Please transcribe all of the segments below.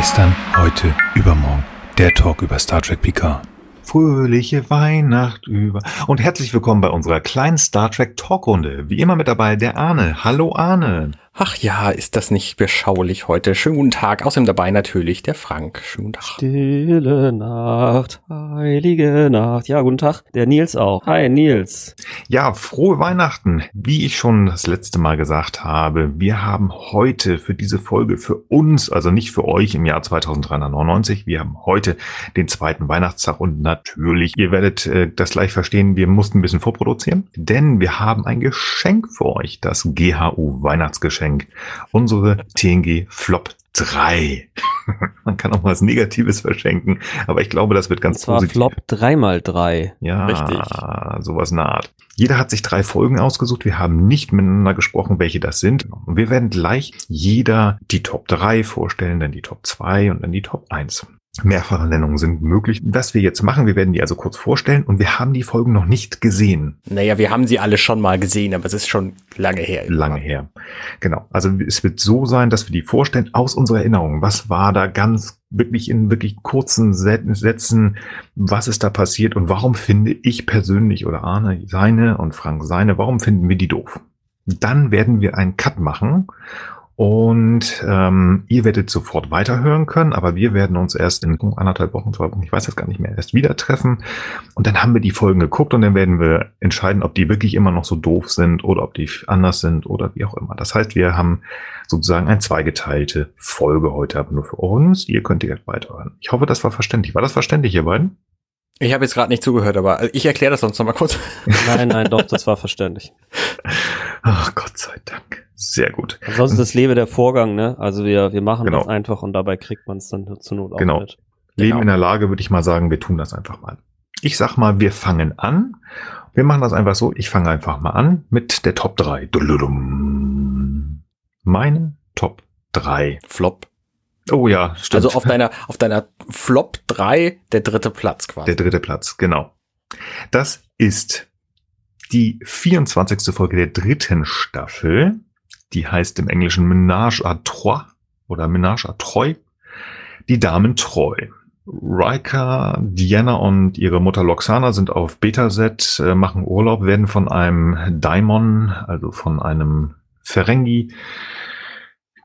Gestern, heute, übermorgen. Der Talk über Star Trek Picard. Fröhliche Weihnacht über. Und herzlich willkommen bei unserer kleinen Star Trek Talkrunde. Wie immer mit dabei der Arne. Hallo Arne. Ach ja, ist das nicht beschaulich heute. Schönen guten Tag. Außerdem dabei natürlich der Frank. Schönen Tag. Stille Nacht, heilige Nacht. Ja, guten Tag. Der Nils auch. Hi, Nils. Ja, frohe Weihnachten. Wie ich schon das letzte Mal gesagt habe, wir haben heute für diese Folge für uns, also nicht für euch im Jahr 2399, wir haben heute den zweiten Weihnachtstag und natürlich, ihr werdet äh, das gleich verstehen, wir mussten ein bisschen vorproduzieren, denn wir haben ein Geschenk für euch, das GHU Weihnachtsgeschenk. Geschenk. Unsere TNG Flop 3. Man kann auch was Negatives verschenken, aber ich glaube, das wird ganz das war positiv. Flop 3 mal 3. Ja, Richtig. sowas naht. Jeder hat sich drei Folgen ausgesucht. Wir haben nicht miteinander gesprochen, welche das sind. Und wir werden gleich jeder die Top 3 vorstellen, dann die Top 2 und dann die Top 1 mehrfache Nennungen sind möglich. Was wir jetzt machen, wir werden die also kurz vorstellen und wir haben die Folgen noch nicht gesehen. Naja, wir haben sie alle schon mal gesehen, aber es ist schon lange her. Lange her. Genau. Also es wird so sein, dass wir die vorstellen aus unserer Erinnerung. Was war da ganz wirklich in wirklich kurzen Sätzen, was ist da passiert und warum finde ich persönlich oder Arne seine und Frank seine, warum finden wir die doof? Dann werden wir einen Cut machen und ähm, ihr werdet sofort weiterhören können, aber wir werden uns erst in anderthalb Wochen, zwei Wochen, ich weiß jetzt gar nicht mehr, erst wieder treffen. Und dann haben wir die Folgen geguckt und dann werden wir entscheiden, ob die wirklich immer noch so doof sind oder ob die anders sind oder wie auch immer. Das heißt, wir haben sozusagen eine zweigeteilte Folge heute, aber nur für uns. Ihr könnt direkt weiterhören. Ich hoffe, das war verständlich. War das verständlich, ihr beiden? Ich habe jetzt gerade nicht zugehört, aber ich erkläre das sonst noch mal kurz. Nein, nein, doch, das war verständlich. Ach, Gott sei Dank. Sehr gut. Ansonsten das lebe der Vorgang, ne? Also wir, wir machen genau. das einfach und dabei kriegt man es dann zur Not auch genau. mit. Leben genau. in der Lage, würde ich mal sagen, wir tun das einfach mal. Ich sag mal, wir fangen an. Wir machen das einfach so. Ich fange einfach mal an mit der Top 3. Meine Top 3. Flop. Oh ja, stimmt. Also auf deiner, auf deiner Flop 3 der dritte Platz quasi. Der dritte Platz, genau. Das ist die 24. Folge der dritten Staffel die heißt im Englischen Menage à Trois oder Menage à Troy. Die Damen treu. Riker, Diana und ihre Mutter Loxana sind auf Betaset, äh, machen Urlaub, werden von einem Daimon, also von einem Ferengi,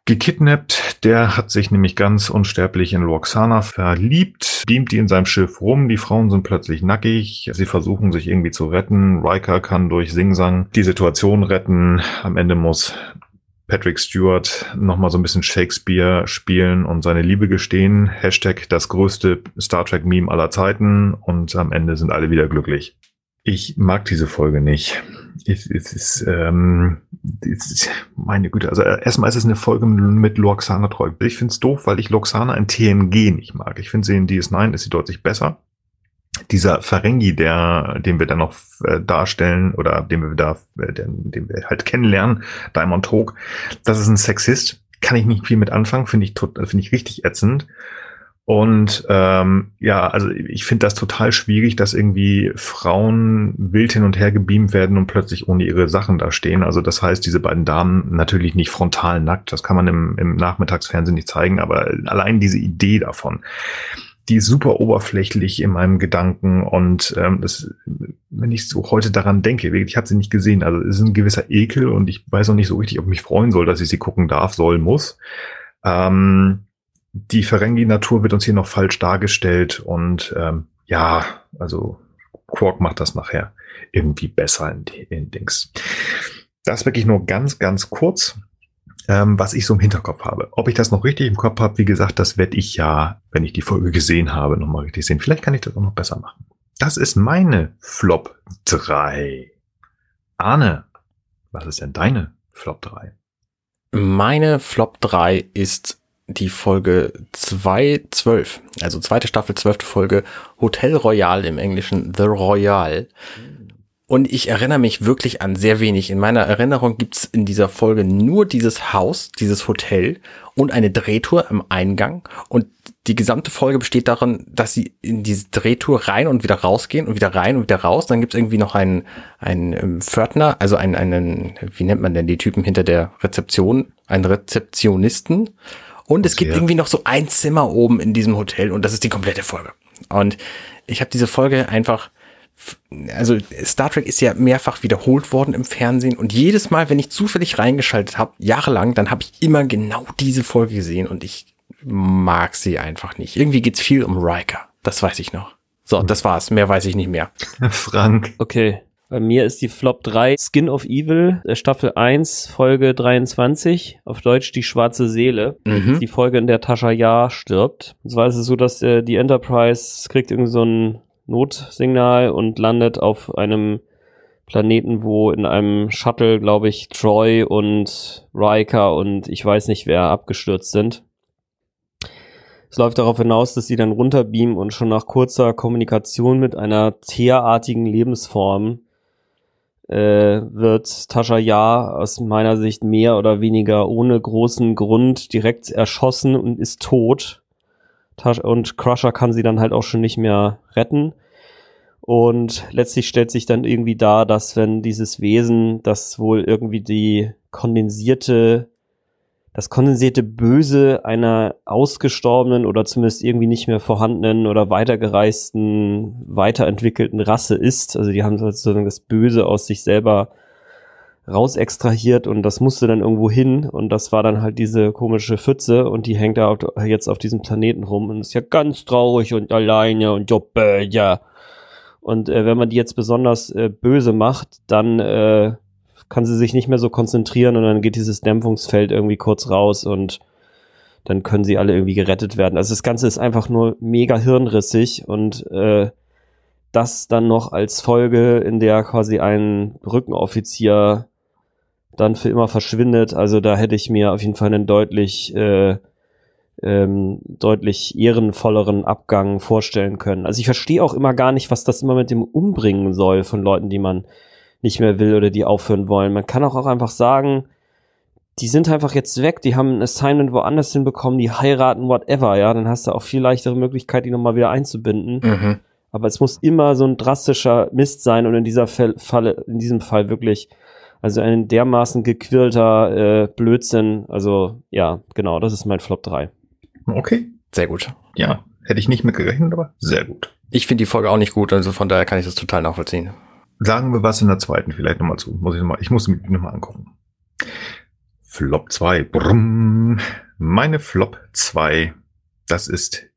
gekidnappt. Der hat sich nämlich ganz unsterblich in Loxana verliebt, beamt die in seinem Schiff rum. Die Frauen sind plötzlich nackig. Sie versuchen sich irgendwie zu retten. Riker kann durch Singsang die Situation retten. Am Ende muss Patrick Stewart nochmal so ein bisschen Shakespeare spielen und seine Liebe gestehen. Hashtag das größte Star Trek Meme aller Zeiten und am Ende sind alle wieder glücklich. Ich mag diese Folge nicht. Es, es ist, ähm, es ist, meine Güte, also erstmal ist es eine Folge mit Loxana treu. Ich find's doof, weil ich Loxana in TNG nicht mag. Ich finde sie in DS9 ist sie deutlich besser dieser Ferengi, der, den wir dann noch äh, darstellen oder den wir da, äh, den, den wir halt kennenlernen, Diamond Hawk, das ist ein Sexist. Kann ich nicht viel mit anfangen, finde ich, finde ich richtig ätzend. Und ähm, ja, also ich finde das total schwierig, dass irgendwie Frauen wild hin und her gebeamt werden und plötzlich ohne ihre Sachen da stehen. Also das heißt, diese beiden Damen natürlich nicht frontal nackt, das kann man im, im Nachmittagsfernsehen nicht zeigen, aber allein diese Idee davon die ist super oberflächlich in meinem Gedanken und ähm, das, wenn ich so heute daran denke, ich habe sie nicht gesehen, also es ist ein gewisser Ekel und ich weiß auch nicht so richtig, ob ich mich freuen soll, dass ich sie gucken darf, soll, muss. Ähm, die Ferengi-Natur wird uns hier noch falsch dargestellt und ähm, ja, also Quark macht das nachher irgendwie besser in, in Dings. Das wirklich nur ganz, ganz kurz ähm, was ich so im Hinterkopf habe. Ob ich das noch richtig im Kopf habe, wie gesagt, das werde ich ja, wenn ich die Folge gesehen habe, nochmal richtig sehen. Vielleicht kann ich das auch noch besser machen. Das ist meine Flop 3. Arne, was ist denn deine Flop 3? Meine Flop 3 ist die Folge 2.12, also zweite Staffel, zwölfte Folge, Hotel Royal im Englischen The Royal. Und ich erinnere mich wirklich an sehr wenig. In meiner Erinnerung gibt's in dieser Folge nur dieses Haus, dieses Hotel und eine Drehtour am Eingang. Und die gesamte Folge besteht darin, dass sie in diese Drehtour rein und wieder rausgehen und wieder rein und wieder raus. Dann gibt's irgendwie noch einen, einen ähm, Pförtner, also einen, einen, wie nennt man denn die Typen hinter der Rezeption? Einen Rezeptionisten. Und es gibt irgendwie noch so ein Zimmer oben in diesem Hotel und das ist die komplette Folge. Und ich habe diese Folge einfach also Star Trek ist ja mehrfach wiederholt worden im Fernsehen und jedes Mal, wenn ich zufällig reingeschaltet habe, jahrelang, dann habe ich immer genau diese Folge gesehen und ich mag sie einfach nicht. Irgendwie geht's viel um Riker, das weiß ich noch. So, das war's, mehr weiß ich nicht mehr. Frank. Okay. Bei mir ist die Flop 3 Skin of Evil, äh, Staffel 1, Folge 23, auf Deutsch die schwarze Seele. Mhm. Die Folge, in der Tascha Ja stirbt. Und zwar ist es so, dass äh, die Enterprise kriegt irgendwie so ein Notsignal und landet auf einem Planeten, wo in einem Shuttle, glaube ich, Troy und Riker und ich weiß nicht wer abgestürzt sind. Es läuft darauf hinaus, dass sie dann runterbeamen und schon nach kurzer Kommunikation mit einer tierartigen Lebensform äh, wird Tascha Ja aus meiner Sicht mehr oder weniger ohne großen Grund direkt erschossen und ist tot. Tash und Crusher kann sie dann halt auch schon nicht mehr retten. Und letztlich stellt sich dann irgendwie dar, dass wenn dieses Wesen, das wohl irgendwie die kondensierte, das kondensierte Böse einer ausgestorbenen oder zumindest irgendwie nicht mehr vorhandenen oder weitergereisten, weiterentwickelten Rasse ist. Also die haben sozusagen das Böse aus sich selber rausextrahiert und das musste dann irgendwo hin und das war dann halt diese komische Pfütze und die hängt da jetzt auf diesem Planeten rum und ist ja ganz traurig und alleine und so ja. Und äh, wenn man die jetzt besonders äh, böse macht, dann äh, kann sie sich nicht mehr so konzentrieren und dann geht dieses Dämpfungsfeld irgendwie kurz raus und dann können sie alle irgendwie gerettet werden. Also das Ganze ist einfach nur mega hirnrissig und äh, das dann noch als Folge, in der quasi ein Brückenoffizier dann für immer verschwindet. Also da hätte ich mir auf jeden Fall einen deutlich, äh, ähm, deutlich ehrenvolleren Abgang vorstellen können. Also ich verstehe auch immer gar nicht, was das immer mit dem Umbringen soll von Leuten, die man nicht mehr will oder die aufhören wollen. Man kann auch, auch einfach sagen, die sind einfach jetzt weg, die haben ein Assignment woanders hinbekommen, die heiraten, whatever, ja, dann hast du auch viel leichtere Möglichkeit, die nochmal wieder einzubinden. Mhm. Aber es muss immer so ein drastischer Mist sein und in dieser Falle, in diesem Fall wirklich also ein dermaßen gequirlter äh, Blödsinn. Also ja, genau, das ist mein Flop 3. Okay. Sehr gut. Ja, hätte ich nicht mit gerechnet, aber sehr gut. Ich finde die Folge auch nicht gut, also von daher kann ich das total nachvollziehen. Sagen wir was in der zweiten vielleicht nochmal zu. Muss ich nochmal, ich muss mich nochmal angucken. Flop 2. Brumm. Meine Flop 2. Das ist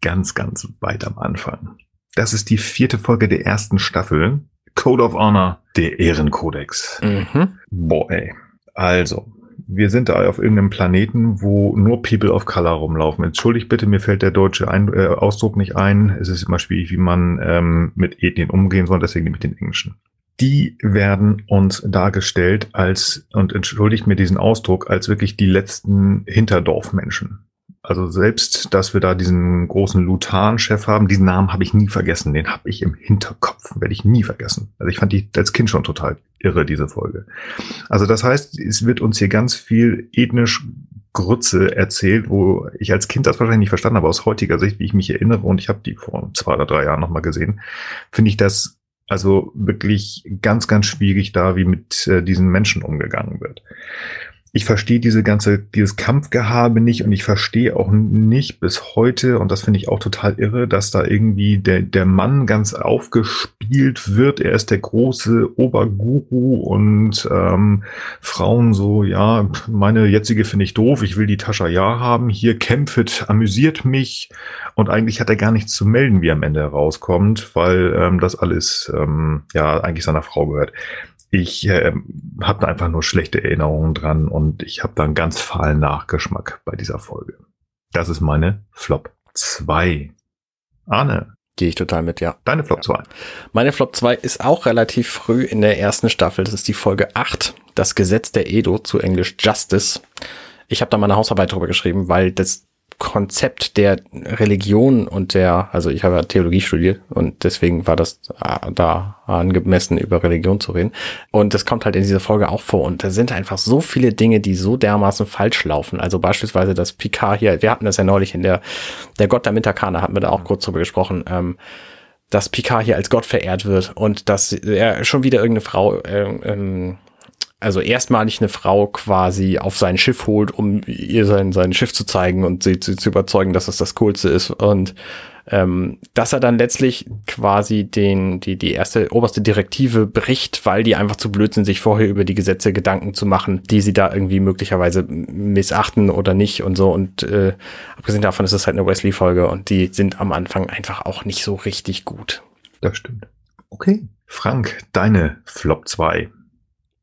ganz, ganz weit am Anfang. Das ist die vierte Folge der ersten Staffel. Code of Honor, der Ehrenkodex. Mhm. Boah, ey. Also, wir sind da auf irgendeinem Planeten, wo nur People of Color rumlaufen. Entschuldigt bitte, mir fällt der deutsche ein äh, Ausdruck nicht ein. Es ist immer schwierig, wie man ähm, mit Ethnien umgehen soll, deswegen nehme ich den englischen. Die werden uns dargestellt als, und entschuldigt mir diesen Ausdruck, als wirklich die letzten Hinterdorfmenschen. Also selbst, dass wir da diesen großen Lutan-Chef haben, diesen Namen habe ich nie vergessen. Den habe ich im Hinterkopf, werde ich nie vergessen. Also ich fand die als Kind schon total irre, diese Folge. Also das heißt, es wird uns hier ganz viel ethnisch Grütze erzählt, wo ich als Kind das wahrscheinlich nicht verstanden habe, aus heutiger Sicht, wie ich mich erinnere, und ich habe die vor zwei oder drei Jahren nochmal gesehen, finde ich das also wirklich ganz, ganz schwierig da, wie mit äh, diesen Menschen umgegangen wird ich verstehe diese ganze, dieses Kampfgehabe nicht und ich verstehe auch nicht bis heute, und das finde ich auch total irre, dass da irgendwie der, der Mann ganz aufgespielt wird. Er ist der große Oberguru und ähm, Frauen so, ja, meine jetzige finde ich doof, ich will die Tascha ja haben, hier kämpft, amüsiert mich und eigentlich hat er gar nichts zu melden, wie am Ende herauskommt, weil ähm, das alles ähm, ja eigentlich seiner Frau gehört ich äh, habe da einfach nur schlechte Erinnerungen dran und ich habe da einen ganz fahlen Nachgeschmack bei dieser Folge. Das ist meine Flop 2. Arne. Gehe ich total mit, ja. Deine Flop 2. Meine Flop 2 ist auch relativ früh in der ersten Staffel. Das ist die Folge 8, das Gesetz der Edo, zu Englisch Justice. Ich habe da meine Hausarbeit drüber geschrieben, weil das Konzept der Religion und der, also ich habe ja Theologie studiert und deswegen war das äh, da angemessen über Religion zu reden. Und das kommt halt in dieser Folge auch vor. Und da sind einfach so viele Dinge, die so dermaßen falsch laufen. Also beispielsweise das Picard hier, wir hatten das ja neulich in der, der Gott der Mintakana, hatten wir da auch kurz drüber gesprochen, ähm, dass Picard hier als Gott verehrt wird und dass er schon wieder irgendeine Frau ähm, ähm, also erstmalig eine Frau quasi auf sein Schiff holt, um ihr sein, sein Schiff zu zeigen und sie, sie zu überzeugen, dass es das Coolste ist. Und ähm, dass er dann letztlich quasi den, die, die erste oberste Direktive bricht, weil die einfach zu blöd sind, sich vorher über die Gesetze Gedanken zu machen, die sie da irgendwie möglicherweise missachten oder nicht und so. Und äh, abgesehen davon ist es halt eine Wesley-Folge und die sind am Anfang einfach auch nicht so richtig gut. Das stimmt. Okay. Frank, deine Flop 2.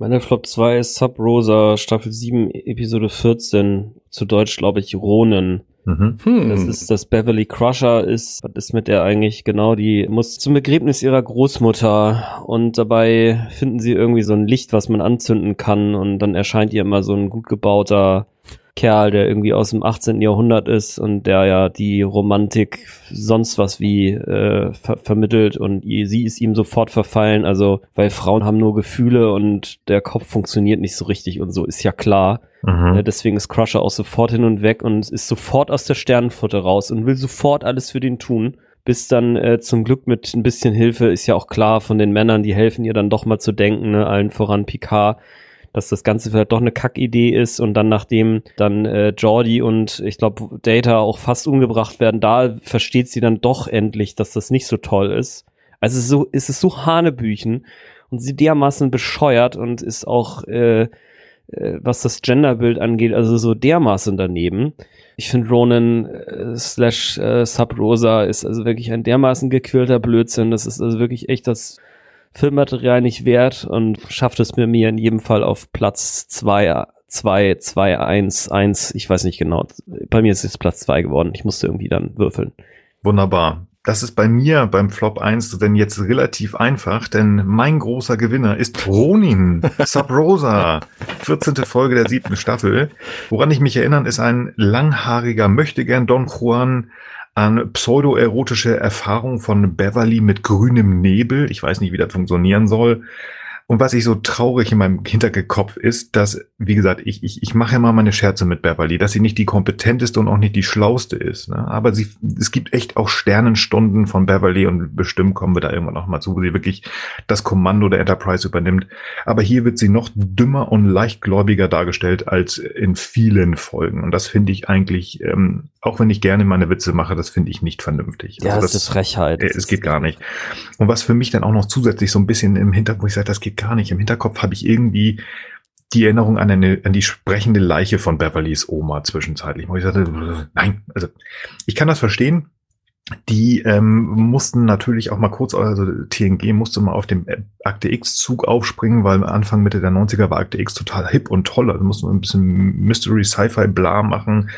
Meine Flop 2 ist Sub Rosa, Staffel 7, Episode 14. Zu Deutsch, glaube ich, Ronen. Mhm. Hm. Das ist das Beverly Crusher ist, was ist mit der eigentlich genau? Die muss zum Begräbnis ihrer Großmutter und dabei finden sie irgendwie so ein Licht, was man anzünden kann und dann erscheint ihr immer so ein gut gebauter Kerl, der irgendwie aus dem 18. Jahrhundert ist und der ja die Romantik sonst was wie äh, ver vermittelt und sie ist ihm sofort verfallen, also weil Frauen haben nur Gefühle und der Kopf funktioniert nicht so richtig und so ist ja klar. Mhm. Ja, deswegen ist Crusher auch sofort hin und weg und ist sofort aus der Sternenfutter raus und will sofort alles für den tun bis dann äh, zum Glück mit ein bisschen Hilfe ist ja auch klar von den Männern, die helfen ihr dann doch mal zu denken, ne? allen voran Picard, dass das Ganze vielleicht doch eine Kackidee ist und dann nachdem dann äh, Jordi und ich glaube Data auch fast umgebracht werden, da versteht sie dann doch endlich, dass das nicht so toll ist. Also es ist so, es so Hanebüchen und sie dermaßen bescheuert und ist auch, äh, äh, was das Genderbild angeht, also so dermaßen daneben. Ich finde Ronan äh, slash äh, Sub Rosa ist also wirklich ein dermaßen gequälter Blödsinn. Das ist also wirklich echt das Filmmaterial nicht wert und schafft es mir mir in jedem Fall auf Platz 2, 2, 2, 1, 1, ich weiß nicht genau. Bei mir ist es Platz 2 geworden. Ich musste irgendwie dann würfeln. Wunderbar. Das ist bei mir beim Flop 1 denn jetzt relativ einfach, denn mein großer Gewinner ist Ronin, Sub Rosa, 14. Folge der siebten Staffel. Woran ich mich erinnern, ist ein langhaariger Möchtegern Don Juan, an pseudoerotische Erfahrung von Beverly mit grünem Nebel. Ich weiß nicht, wie das funktionieren soll. Und was ich so traurig in meinem Hinterkopf ist, dass, wie gesagt, ich, ich, ich mache immer meine Scherze mit Beverly, dass sie nicht die kompetenteste und auch nicht die schlauste ist. Ne? Aber sie, es gibt echt auch Sternenstunden von Beverly und bestimmt kommen wir da irgendwann noch mal zu, wo sie wirklich das Kommando der Enterprise übernimmt. Aber hier wird sie noch dümmer und leichtgläubiger dargestellt als in vielen Folgen. Und das finde ich eigentlich, ähm, auch wenn ich gerne meine Witze mache, das finde ich nicht vernünftig. Ja, also das, das ist Frechheit. Äh, es geht gar nicht. Und was für mich dann auch noch zusätzlich so ein bisschen im Hintergrund, ich sage, das geht gar nicht. Im Hinterkopf habe ich irgendwie die Erinnerung an eine, an die sprechende Leiche von Beverlys Oma zwischenzeitlich. Wo ich sagte, nein, also ich kann das verstehen. Die ähm, mussten natürlich auch mal kurz, also TNG musste mal auf dem Akte X-Zug aufspringen, weil Anfang Mitte der 90er war Akte X total hip und toll. Also mussten ein bisschen Mystery Sci-Fi bla machen.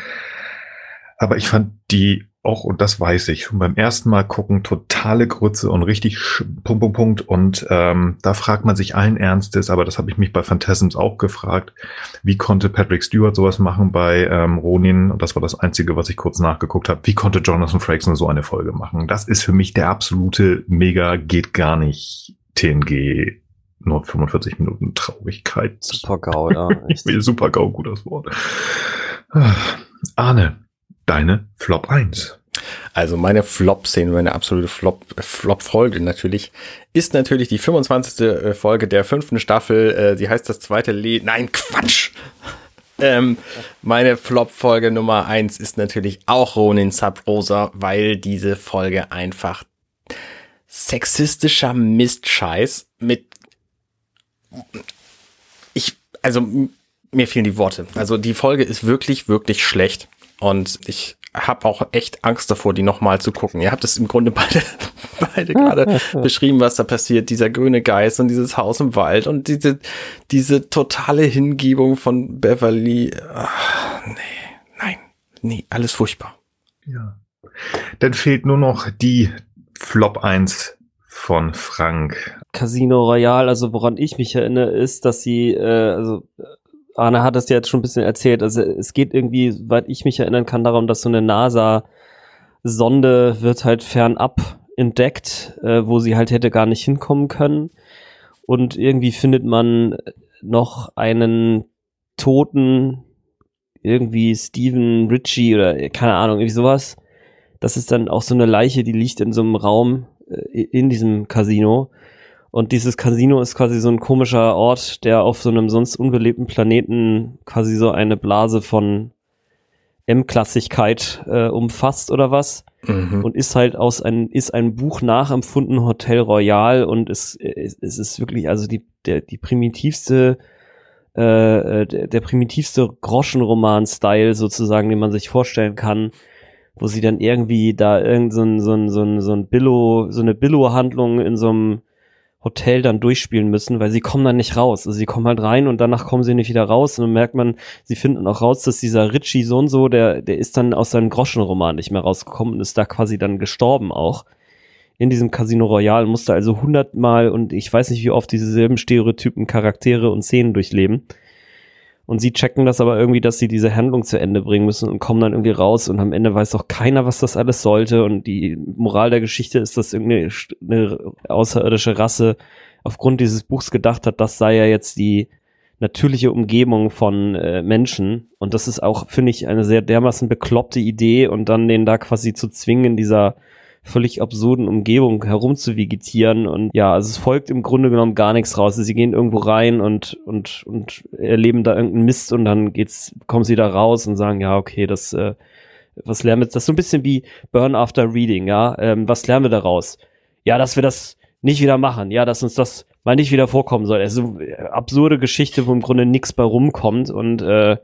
Aber ich fand die auch, und das weiß ich, schon beim ersten Mal gucken, totale Grütze und richtig Punkt, Punkt, Punkt. Und ähm, da fragt man sich allen Ernstes, aber das habe ich mich bei Phantasms auch gefragt, wie konnte Patrick Stewart sowas machen bei ähm, Ronin? Und das war das Einzige, was ich kurz nachgeguckt habe. Wie konnte Jonathan Frakes nur so eine Folge machen? Das ist für mich der absolute Mega, geht gar nicht TNG nur 45 Minuten Traurigkeit. Super GAU, ja. Super GAU, gutes Wort. Arne, deine Flop 1. Also meine Flop-Szene, meine absolute Flop-Folge Flop natürlich, ist natürlich die 25. Äh, Folge der fünften Staffel. Äh, sie heißt das zweite Lied. Nein, Quatsch! Ähm, meine Flop-Folge Nummer 1 ist natürlich auch Ronin Sub Rosa, weil diese Folge einfach sexistischer Mistscheiß mit ich, also mir fehlen die Worte. Also die Folge ist wirklich, wirklich schlecht. Und ich habe auch echt Angst davor, die nochmal zu gucken. Ihr habt es im Grunde beide, beide gerade beschrieben, was da passiert. Dieser grüne Geist und dieses Haus im Wald und diese, diese totale Hingebung von Beverly. Ach, nee, nein, nee, alles furchtbar. Ja. Dann fehlt nur noch die Flop 1 von Frank. Casino Royale, also woran ich mich erinnere, ist, dass sie, äh, also Arne hat es ja jetzt schon ein bisschen erzählt. Also es geht irgendwie, soweit ich mich erinnern kann, darum, dass so eine NASA-Sonde wird halt fernab entdeckt, äh, wo sie halt hätte gar nicht hinkommen können. Und irgendwie findet man noch einen toten, irgendwie Steven Ritchie oder keine Ahnung, irgendwie sowas. Das ist dann auch so eine Leiche, die liegt in so einem Raum äh, in diesem Casino. Und dieses Casino ist quasi so ein komischer Ort, der auf so einem sonst unbelebten Planeten quasi so eine Blase von M-Klassigkeit äh, umfasst oder was. Mhm. Und ist halt aus ein, ist ein Buch nachempfunden, Hotel Royal, und es, es, es ist wirklich, also die, der, die primitivste, äh, äh der, der primitivste Groschenroman-Style sozusagen, den man sich vorstellen kann wo sie dann irgendwie da irgend so ein, so ein, so ein, so ein Billo, so eine Billo-Handlung in so einem Hotel dann durchspielen müssen, weil sie kommen dann nicht raus. Also sie kommen halt rein und danach kommen sie nicht wieder raus. Und dann merkt man, sie finden auch raus, dass dieser Richie so und so, der, der ist dann aus seinem Groschenroman nicht mehr rausgekommen und ist da quasi dann gestorben auch. In diesem Casino Royale musste also hundertmal und ich weiß nicht wie oft dieselben Stereotypen, Charaktere und Szenen durchleben. Und sie checken das aber irgendwie, dass sie diese Handlung zu Ende bringen müssen und kommen dann irgendwie raus und am Ende weiß auch keiner, was das alles sollte. Und die Moral der Geschichte ist, dass irgendeine eine außerirdische Rasse aufgrund dieses Buchs gedacht hat, das sei ja jetzt die natürliche Umgebung von äh, Menschen. Und das ist auch, finde ich, eine sehr dermaßen bekloppte Idee und dann den da quasi zu zwingen, dieser völlig absurden Umgebung herumzuvegetieren und ja, also es folgt im Grunde genommen gar nichts raus. Sie gehen irgendwo rein und, und, und erleben da irgendeinen Mist und dann geht's, kommen sie da raus und sagen, ja, okay, das, äh, was lernen wir, das ist so ein bisschen wie Burn After Reading, ja, ähm, was lernen wir daraus? Ja, dass wir das nicht wieder machen, ja, dass uns das mal nicht wieder vorkommen soll. Also absurde Geschichte, wo im Grunde nichts bei rumkommt und äh,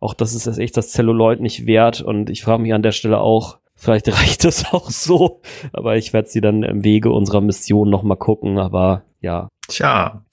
auch das ist echt das Zelluloid nicht wert und ich frage mich an der Stelle auch, Vielleicht reicht es auch so, aber ich werde sie dann im Wege unserer Mission nochmal gucken, aber ja. Tja,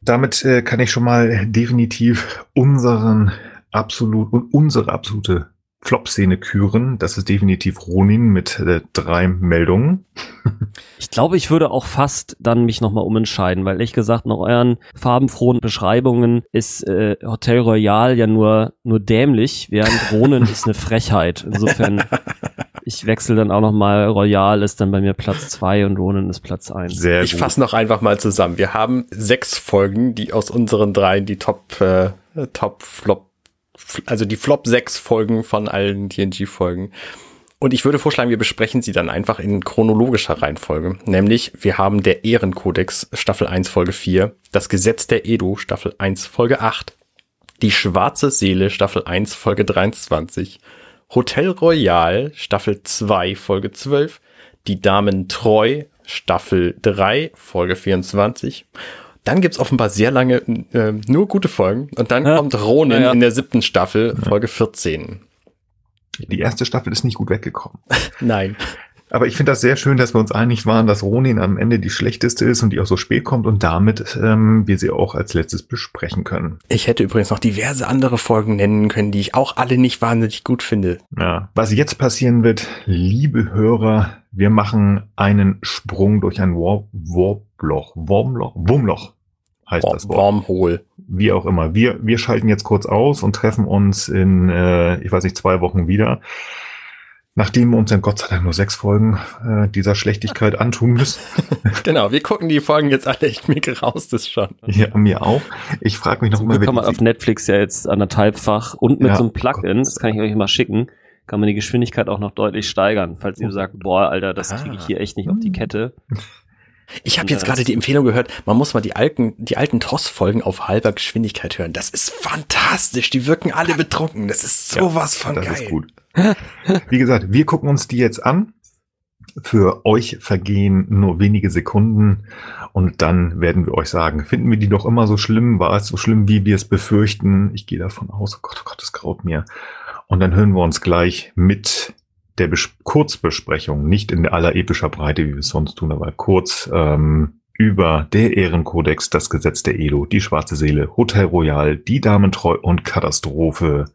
damit äh, kann ich schon mal definitiv unseren absolut und unsere absolute Flop-Szene küren. Das ist definitiv Ronin mit äh, drei Meldungen. ich glaube, ich würde auch fast dann mich nochmal umentscheiden, weil ehrlich gesagt nach euren farbenfrohen Beschreibungen ist äh, Hotel Royal ja nur, nur dämlich, während Ronin ist eine Frechheit. Insofern, ich wechsle dann auch nochmal. Royal ist dann bei mir Platz zwei und Ronin ist Platz eins. Sehr ich fasse noch einfach mal zusammen. Wir haben sechs Folgen, die aus unseren dreien die Top, äh, Top Flop also die Flop 6 Folgen von allen TNG-Folgen. Und ich würde vorschlagen, wir besprechen sie dann einfach in chronologischer Reihenfolge. Nämlich, wir haben der Ehrenkodex Staffel 1 Folge 4, das Gesetz der Edo Staffel 1 Folge 8, die schwarze Seele Staffel 1 Folge 23, Hotel Royal Staffel 2 Folge 12, die Damen Treu Staffel 3 Folge 24 dann gibt's offenbar sehr lange äh, nur gute Folgen. Und dann ja. kommt Ronin ja, ja. in der siebten Staffel, Folge 14. Die erste Staffel ist nicht gut weggekommen. Nein. Aber ich finde das sehr schön, dass wir uns einig waren, dass Ronin am Ende die schlechteste ist und die auch so spät kommt und damit ähm, wir sie auch als letztes besprechen können. Ich hätte übrigens noch diverse andere Folgen nennen können, die ich auch alle nicht wahnsinnig gut finde. Ja, was jetzt passieren wird, liebe Hörer, wir machen einen Sprung durch ein Warp Warploch, Wurmloch, Wurmloch heißt das Wort. Wormhole. Wie auch immer. Wir, wir schalten jetzt kurz aus und treffen uns in, äh, ich weiß nicht, zwei Wochen wieder. Nachdem wir uns dann Gott sei Dank nur sechs Folgen äh, dieser Schlechtigkeit antun müssen. genau, wir gucken die Folgen jetzt alle. Ich mir raus das schon. Ja, mir auch. Ich frage mich noch immer, kann man auf Netflix ja jetzt anderthalbfach und mit ja, so einem Plugin, das kann ich euch mal schicken, kann man die Geschwindigkeit auch noch deutlich steigern. Falls ihr sagt, boah, Alter, das kriege ich hier echt nicht auf die Kette. Ich habe jetzt gerade die Empfehlung gehört, man muss mal die alten, die alten TOS-Folgen auf halber Geschwindigkeit hören. Das ist fantastisch. Die wirken alle betrunken. Das ist sowas ja, von das geil. Ist gut. Wie gesagt, wir gucken uns die jetzt an. Für euch vergehen nur wenige Sekunden und dann werden wir euch sagen, finden wir die doch immer so schlimm? War es so schlimm, wie wir es befürchten? Ich gehe davon aus, oh Gott, oh Gott, das graut mir. Und dann hören wir uns gleich mit der Bes Kurzbesprechung, nicht in aller epischer Breite, wie wir es sonst tun, aber kurz ähm, über der Ehrenkodex, das Gesetz der Elo, die Schwarze Seele, Hotel Royal, die Damentreu und Katastrophe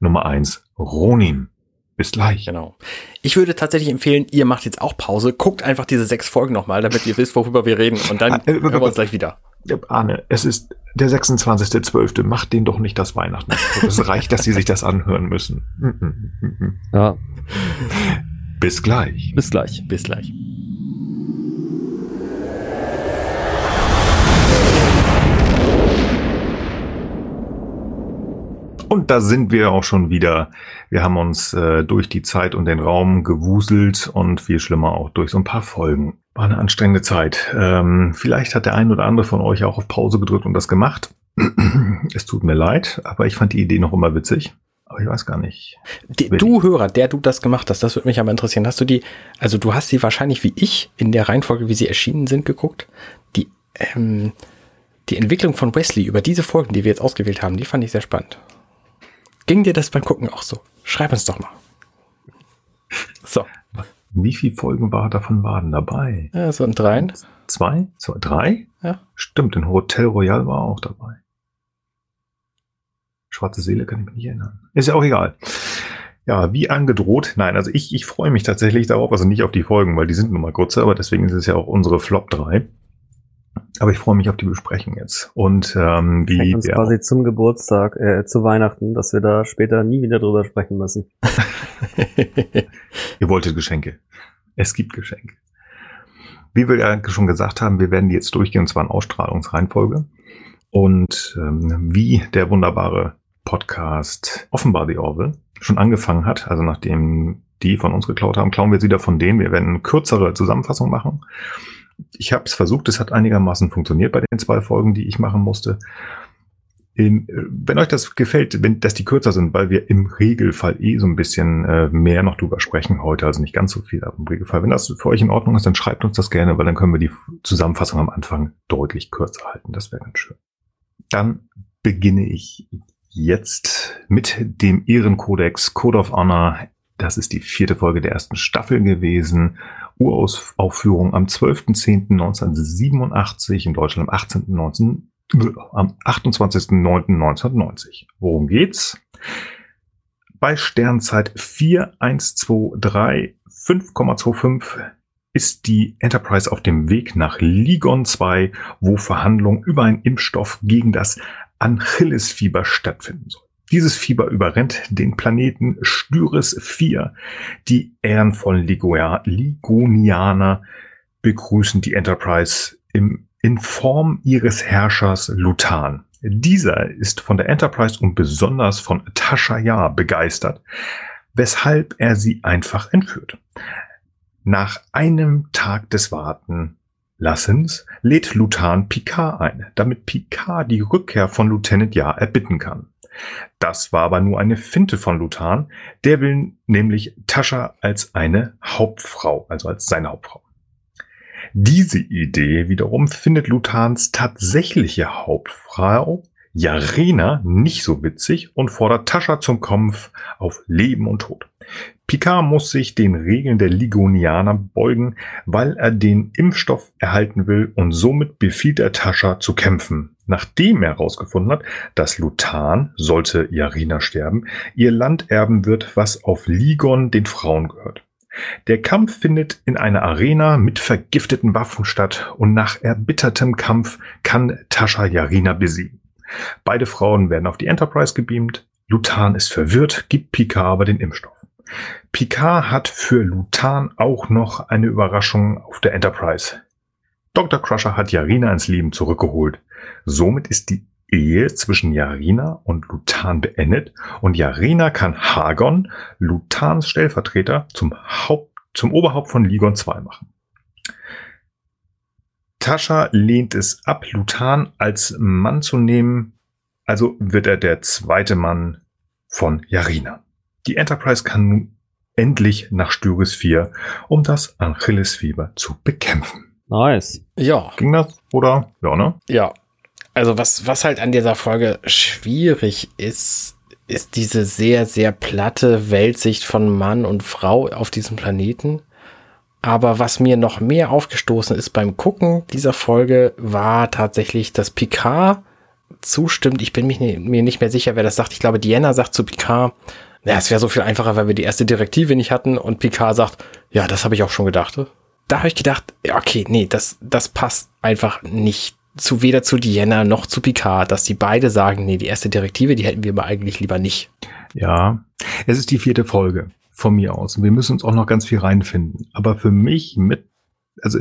Nummer eins Ronin. Bis gleich. Genau. Ich würde tatsächlich empfehlen, ihr macht jetzt auch Pause, guckt einfach diese sechs Folgen nochmal, damit ihr wisst, worüber wir reden und dann äh, hören wir uns gleich wieder. Arne, es ist der 26.12. Macht den doch nicht das Weihnachten. Es reicht, dass sie sich das anhören müssen. ja. Bis gleich. Bis gleich. Bis gleich. Und da sind wir auch schon wieder. Wir haben uns äh, durch die Zeit und den Raum gewuselt und viel schlimmer auch durch so ein paar Folgen. War eine anstrengende Zeit. Ähm, vielleicht hat der ein oder andere von euch auch auf Pause gedrückt und das gemacht. es tut mir leid, aber ich fand die Idee noch immer witzig. Aber ich weiß gar nicht. Die, du Hörer, der du das gemacht hast, das würde mich aber interessieren. Hast du die, also du hast sie wahrscheinlich wie ich in der Reihenfolge, wie sie erschienen sind, geguckt. Die, ähm, die Entwicklung von Wesley über diese Folgen, die wir jetzt ausgewählt haben, die fand ich sehr spannend. Ging dir das beim Gucken auch so? Schreib uns doch mal. So. Wie viele Folgen war davon waren dabei? Ja, so ein dreien. Zwei? Zwei? Drei? Ja. Stimmt, in Hotel Royal war auch dabei. Schwarze Seele kann ich mich nicht erinnern. Ist ja auch egal. Ja, wie angedroht. Nein, also ich, ich freue mich tatsächlich darauf, also nicht auf die Folgen, weil die sind nun mal kurze, aber deswegen ist es ja auch unsere Flop 3. Aber ich freue mich auf die Besprechung jetzt. Und ähm, wie uns quasi zum Geburtstag, äh, zu Weihnachten, dass wir da später nie wieder drüber sprechen müssen. Ihr wolltet Geschenke. Es gibt Geschenke. Wie wir ja schon gesagt haben, wir werden die jetzt durchgehen, und zwar in Ausstrahlungsreihenfolge. Und ähm, wie der wunderbare Podcast Offenbar The Orville schon angefangen hat, also nachdem die von uns geklaut haben, klauen wir sie wieder von denen. Wir werden eine kürzere Zusammenfassung machen ich habe es versucht, es hat einigermaßen funktioniert bei den zwei Folgen, die ich machen musste. In, wenn euch das gefällt, wenn dass die kürzer sind, weil wir im Regelfall eh so ein bisschen äh, mehr noch drüber sprechen heute, also nicht ganz so viel, aber im Regelfall, wenn das für euch in Ordnung ist, dann schreibt uns das gerne, weil dann können wir die Zusammenfassung am Anfang deutlich kürzer halten. Das wäre ganz schön. Dann beginne ich jetzt mit dem Ehrenkodex Code of Honor. Das ist die vierte Folge der ersten Staffel gewesen. Uraufführung am 12.10.1987 in Deutschland am 18.19. am 28.09.1990. Worum geht's? Bei Sternzeit 4123 5,25 ist die Enterprise auf dem Weg nach Ligon 2, wo Verhandlungen über einen Impfstoff gegen das Anchillesfieber stattfinden sollen. Dieses Fieber überrennt den Planeten Styris 4. Die ehrenvollen Ligonianer begrüßen die Enterprise im, in Form ihres Herrschers Lutan. Dieser ist von der Enterprise und besonders von Tasha Yar begeistert, weshalb er sie einfach entführt. Nach einem Tag des Warten Lassens lädt Lutan Picard ein, damit Picard die Rückkehr von Lieutenant Yar erbitten kann. Das war aber nur eine Finte von Lutan. Der will nämlich Tascha als eine Hauptfrau, also als seine Hauptfrau. Diese Idee wiederum findet Lutans tatsächliche Hauptfrau Jarena nicht so witzig und fordert Tascha zum Kampf auf Leben und Tod. Picard muss sich den Regeln der Ligonianer beugen, weil er den Impfstoff erhalten will und somit befiehlt er Tascha zu kämpfen. Nachdem er herausgefunden hat, dass Lutan, sollte Jarina sterben, ihr Land erben wird, was auf Ligon den Frauen gehört. Der Kampf findet in einer Arena mit vergifteten Waffen statt und nach erbittertem Kampf kann Tascha Jarina besiegen. Beide Frauen werden auf die Enterprise gebeamt. Lutan ist verwirrt, gibt Picard aber den Impfstoff. Picard hat für Lutan auch noch eine Überraschung auf der Enterprise. Dr. Crusher hat Yarina ins Leben zurückgeholt. Somit ist die Ehe zwischen Yarina und Lutan beendet und Yarina kann Hagon, Lutans Stellvertreter, zum Haupt, zum Oberhaupt von Ligon 2 machen. Tascha lehnt es ab, Lutan als Mann zu nehmen, also wird er der zweite Mann von Yarina. Die Enterprise kann nun endlich nach Styris 4, um das Achillesfieber zu bekämpfen. Nice. Ja. Ging das? Oder? Ja, ne? Ja. Also was, was halt an dieser Folge schwierig ist, ist diese sehr, sehr platte Weltsicht von Mann und Frau auf diesem Planeten. Aber was mir noch mehr aufgestoßen ist beim Gucken dieser Folge, war tatsächlich, dass Picard zustimmt. Ich bin ne, mir nicht mehr sicher, wer das sagt. Ich glaube, Diana sagt zu Picard, ja, es wäre so viel einfacher, weil wir die erste Direktive nicht hatten und Picard sagt, ja, das habe ich auch schon gedacht. Da habe ich gedacht, okay, nee, das, das passt einfach nicht zu weder zu Diana noch zu Picard, dass die beide sagen, nee, die erste Direktive, die hätten wir aber eigentlich lieber nicht. Ja, es ist die vierte Folge von mir aus. Und wir müssen uns auch noch ganz viel reinfinden. Aber für mich mit, also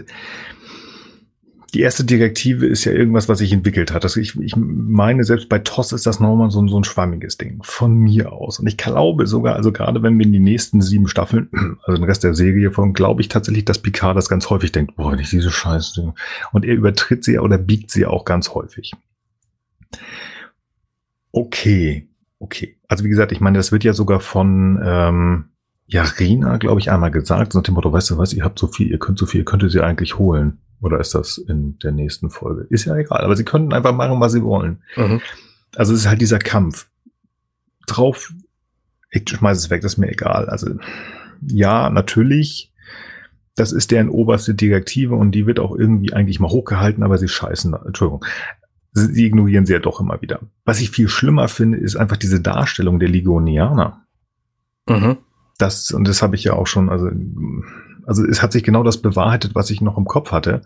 die erste Direktive ist ja irgendwas, was sich entwickelt hat. Also ich, ich meine, selbst bei TOS ist das nochmal so, so ein schwammiges Ding. Von mir aus. Und ich glaube sogar, also gerade wenn wir in die nächsten sieben Staffeln, also den Rest der Serie von, glaube ich tatsächlich, dass Picard das ganz häufig denkt, boah, nicht diese Scheiße. Und er übertritt sie oder biegt sie auch ganz häufig. Okay. Okay. Also wie gesagt, ich meine, das wird ja sogar von, ähm, ja, Rina, glaube ich, einmal gesagt, so nach dem Motto, weißt du was, ihr habt so viel, ihr könnt so viel, ihr könntet sie eigentlich holen. Oder ist das in der nächsten Folge? Ist ja egal, aber sie könnten einfach machen, was sie wollen. Mhm. Also es ist halt dieser Kampf. Drauf, ich schmeiße es weg, das ist mir egal. Also ja, natürlich, das ist deren oberste Direktive und die wird auch irgendwie eigentlich mal hochgehalten, aber sie scheißen, Entschuldigung, sie ignorieren sie ja doch immer wieder. Was ich viel schlimmer finde, ist einfach diese Darstellung der Legonianer. Mhm. Das, und das habe ich ja auch schon, also also es hat sich genau das bewahrheitet, was ich noch im Kopf hatte.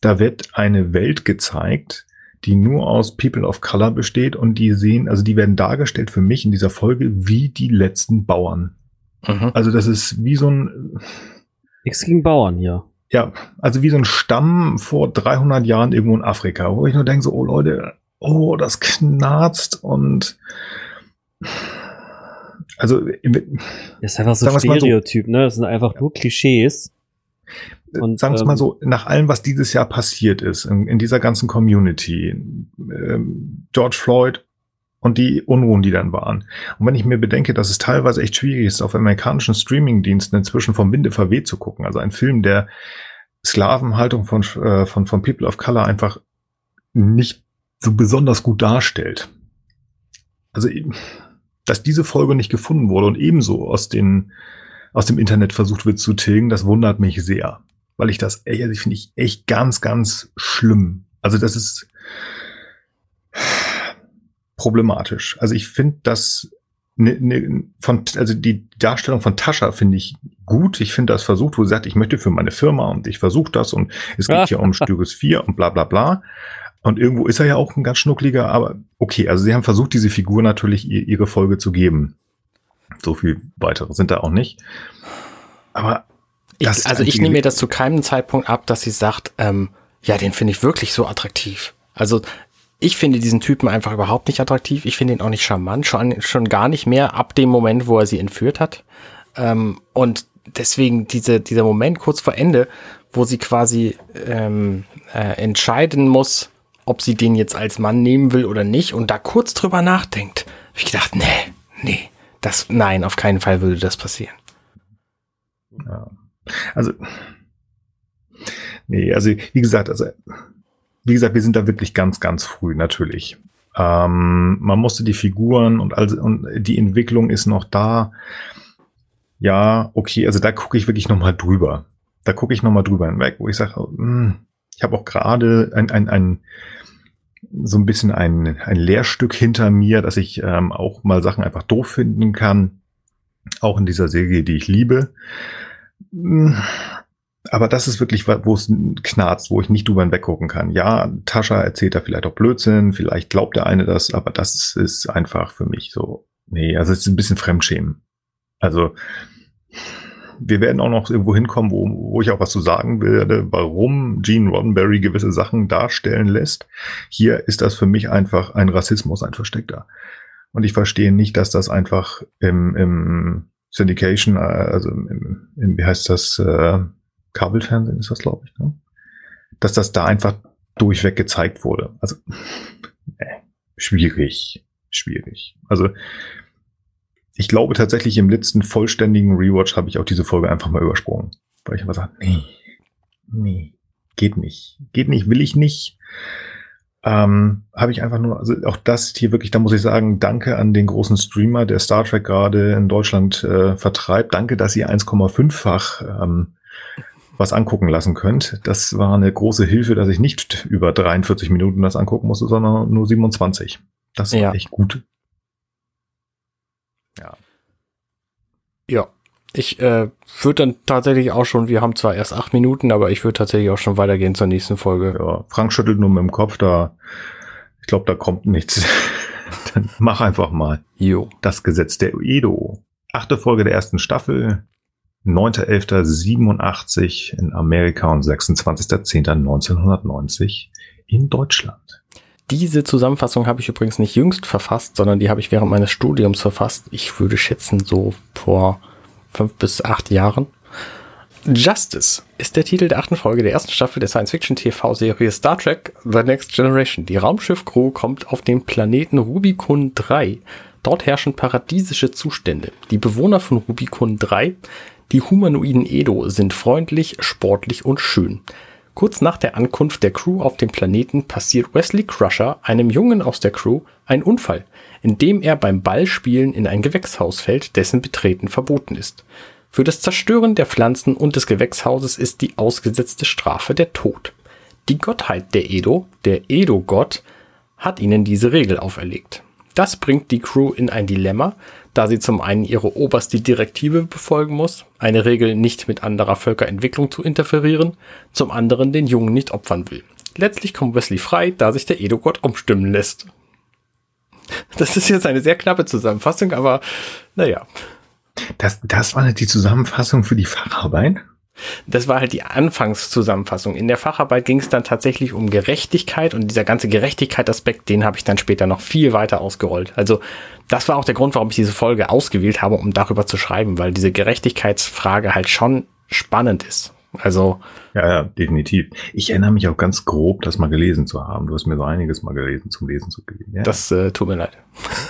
Da wird eine Welt gezeigt, die nur aus People of Color besteht und die sehen, also die werden dargestellt für mich in dieser Folge wie die letzten Bauern. Mhm. Also das ist wie so ein Nichts gegen Bauern hier. Ja, also wie so ein Stamm vor 300 Jahren irgendwo in Afrika, wo ich nur denke so, oh Leute, oh, das knarzt und also das ist einfach so ein Stereotyp, so, ne? Das sind einfach nur Klischees. Und, sagen wir ähm, mal so, nach allem, was dieses Jahr passiert ist, in, in dieser ganzen Community, ähm, George Floyd und die Unruhen, die dann waren. Und wenn ich mir bedenke, dass es teilweise echt schwierig ist, auf amerikanischen Streamingdiensten inzwischen vom Winde verweht zu gucken, also ein Film, der Sklavenhaltung von, äh, von, von People of Color einfach nicht so besonders gut darstellt. Also dass diese Folge nicht gefunden wurde und ebenso aus, den, aus dem Internet versucht wird zu tilgen, das wundert mich sehr. Weil ich das, also finde ich echt ganz, ganz schlimm. Also das ist problematisch. Also ich finde das ne, ne, von, also die Darstellung von Tascha finde ich gut. Ich finde das versucht, wo sie sagt, ich möchte für meine Firma und ich versuche das und es geht hier um Stüres 4 und bla bla bla. Und irgendwo ist er ja auch ein ganz schnuckliger, aber okay, also sie haben versucht, diese Figur natürlich ihre Folge zu geben. So viel weitere sind da auch nicht. Aber ich, also ich nehme mir das zu keinem Zeitpunkt ab, dass sie sagt, ähm, ja, den finde ich wirklich so attraktiv. Also ich finde diesen Typen einfach überhaupt nicht attraktiv. Ich finde ihn auch nicht charmant, schon, schon gar nicht mehr ab dem Moment, wo er sie entführt hat. Ähm, und deswegen diese, dieser Moment kurz vor Ende, wo sie quasi ähm, äh, entscheiden muss, ob sie den jetzt als Mann nehmen will oder nicht und da kurz drüber nachdenkt, habe ich gedacht, nee, nee, das, nein, auf keinen Fall würde das passieren. Ja. Also, nee, also, wie gesagt, also, wie gesagt, wir sind da wirklich ganz, ganz früh, natürlich. Ähm, man musste die Figuren und also, und die Entwicklung ist noch da. Ja, okay, also da gucke ich wirklich nochmal drüber. Da gucke ich nochmal drüber hinweg, wo ich sage, hm, ich habe auch gerade ein, ein, ein so ein bisschen ein, ein Lehrstück hinter mir, dass ich ähm, auch mal Sachen einfach doof finden kann. Auch in dieser Serie, die ich liebe. Hm, aber das ist wirklich, wo es knarzt, wo ich nicht drüber hinweggucken kann. Ja, Tascha erzählt da vielleicht auch Blödsinn, vielleicht glaubt der eine das, aber das ist einfach für mich so, nee, also es ist ein bisschen Fremdschämen. Also, wir werden auch noch irgendwo hinkommen, wo, wo ich auch was zu sagen werde, warum Gene Roddenberry gewisse Sachen darstellen lässt. Hier ist das für mich einfach ein Rassismus, ein versteckter. Und ich verstehe nicht, dass das einfach im, im Syndication, äh, also im, im, wie heißt das, äh, Kabelfernsehen ist das, glaube ich, ne? dass das da einfach durchweg gezeigt wurde. Also äh, schwierig, schwierig. Also ich glaube tatsächlich im letzten vollständigen Rewatch habe ich auch diese Folge einfach mal übersprungen. Weil ich einfach sage, nee, nee, geht nicht. Geht nicht, will ich nicht. Ähm, habe ich einfach nur, also auch das hier wirklich, da muss ich sagen, danke an den großen Streamer, der Star Trek gerade in Deutschland äh, vertreibt. Danke, dass ihr 1,5-fach ähm, was angucken lassen könnt. Das war eine große Hilfe, dass ich nicht über 43 Minuten das angucken musste, sondern nur 27. Das war ja. echt gut. Ja. Ich äh, würde dann tatsächlich auch schon, wir haben zwar erst acht Minuten, aber ich würde tatsächlich auch schon weitergehen zur nächsten Folge. Ja, Frank schüttelt nur mit dem Kopf, da, ich glaube, da kommt nichts. dann mach einfach mal. Jo. Das Gesetz der Edo. Achte Folge der ersten Staffel. 9.11.87 in Amerika und 26.10.1990 in Deutschland. Diese Zusammenfassung habe ich übrigens nicht jüngst verfasst, sondern die habe ich während meines Studiums verfasst. Ich würde schätzen, so vor fünf bis acht Jahren. Justice ist der Titel der achten Folge der ersten Staffel der Science-Fiction-TV-Serie Star Trek The Next Generation. Die Raumschiff-Crew kommt auf den Planeten Rubicon 3. Dort herrschen paradiesische Zustände. Die Bewohner von Rubicon 3, die humanoiden Edo, sind freundlich, sportlich und schön. Kurz nach der Ankunft der Crew auf dem Planeten passiert Wesley Crusher, einem Jungen aus der Crew, ein Unfall, in dem er beim Ballspielen in ein Gewächshaus fällt, dessen Betreten verboten ist. Für das Zerstören der Pflanzen und des Gewächshauses ist die ausgesetzte Strafe der Tod. Die Gottheit der Edo, der Edo-Gott, hat ihnen diese Regel auferlegt. Das bringt die Crew in ein Dilemma, da sie zum einen ihre oberste Direktive befolgen muss, eine Regel nicht mit anderer Völkerentwicklung zu interferieren, zum anderen den Jungen nicht opfern will. Letztlich kommt Wesley frei, da sich der Edo-Gott umstimmen lässt. Das ist jetzt eine sehr knappe Zusammenfassung, aber naja. Das, das war nicht die Zusammenfassung für die Facharbeit? Das war halt die Anfangszusammenfassung. In der Facharbeit ging es dann tatsächlich um Gerechtigkeit und dieser ganze Gerechtigkeit-Aspekt, den habe ich dann später noch viel weiter ausgerollt. Also das war auch der Grund, warum ich diese Folge ausgewählt habe, um darüber zu schreiben, weil diese Gerechtigkeitsfrage halt schon spannend ist. Also. Ja, ja, definitiv. Ich erinnere mich auch ganz grob, das mal gelesen zu haben. Du hast mir so einiges mal gelesen zum Lesen zu geben. Ja. Das äh, tut mir leid.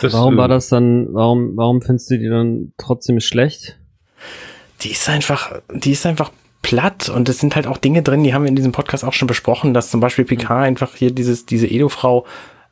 Das, warum äh, war das dann, warum, warum findest du die dann trotzdem schlecht? Die ist einfach, die ist einfach platt und es sind halt auch Dinge drin, die haben wir in diesem Podcast auch schon besprochen, dass zum Beispiel Picard mhm. einfach hier dieses, diese Edo-Frau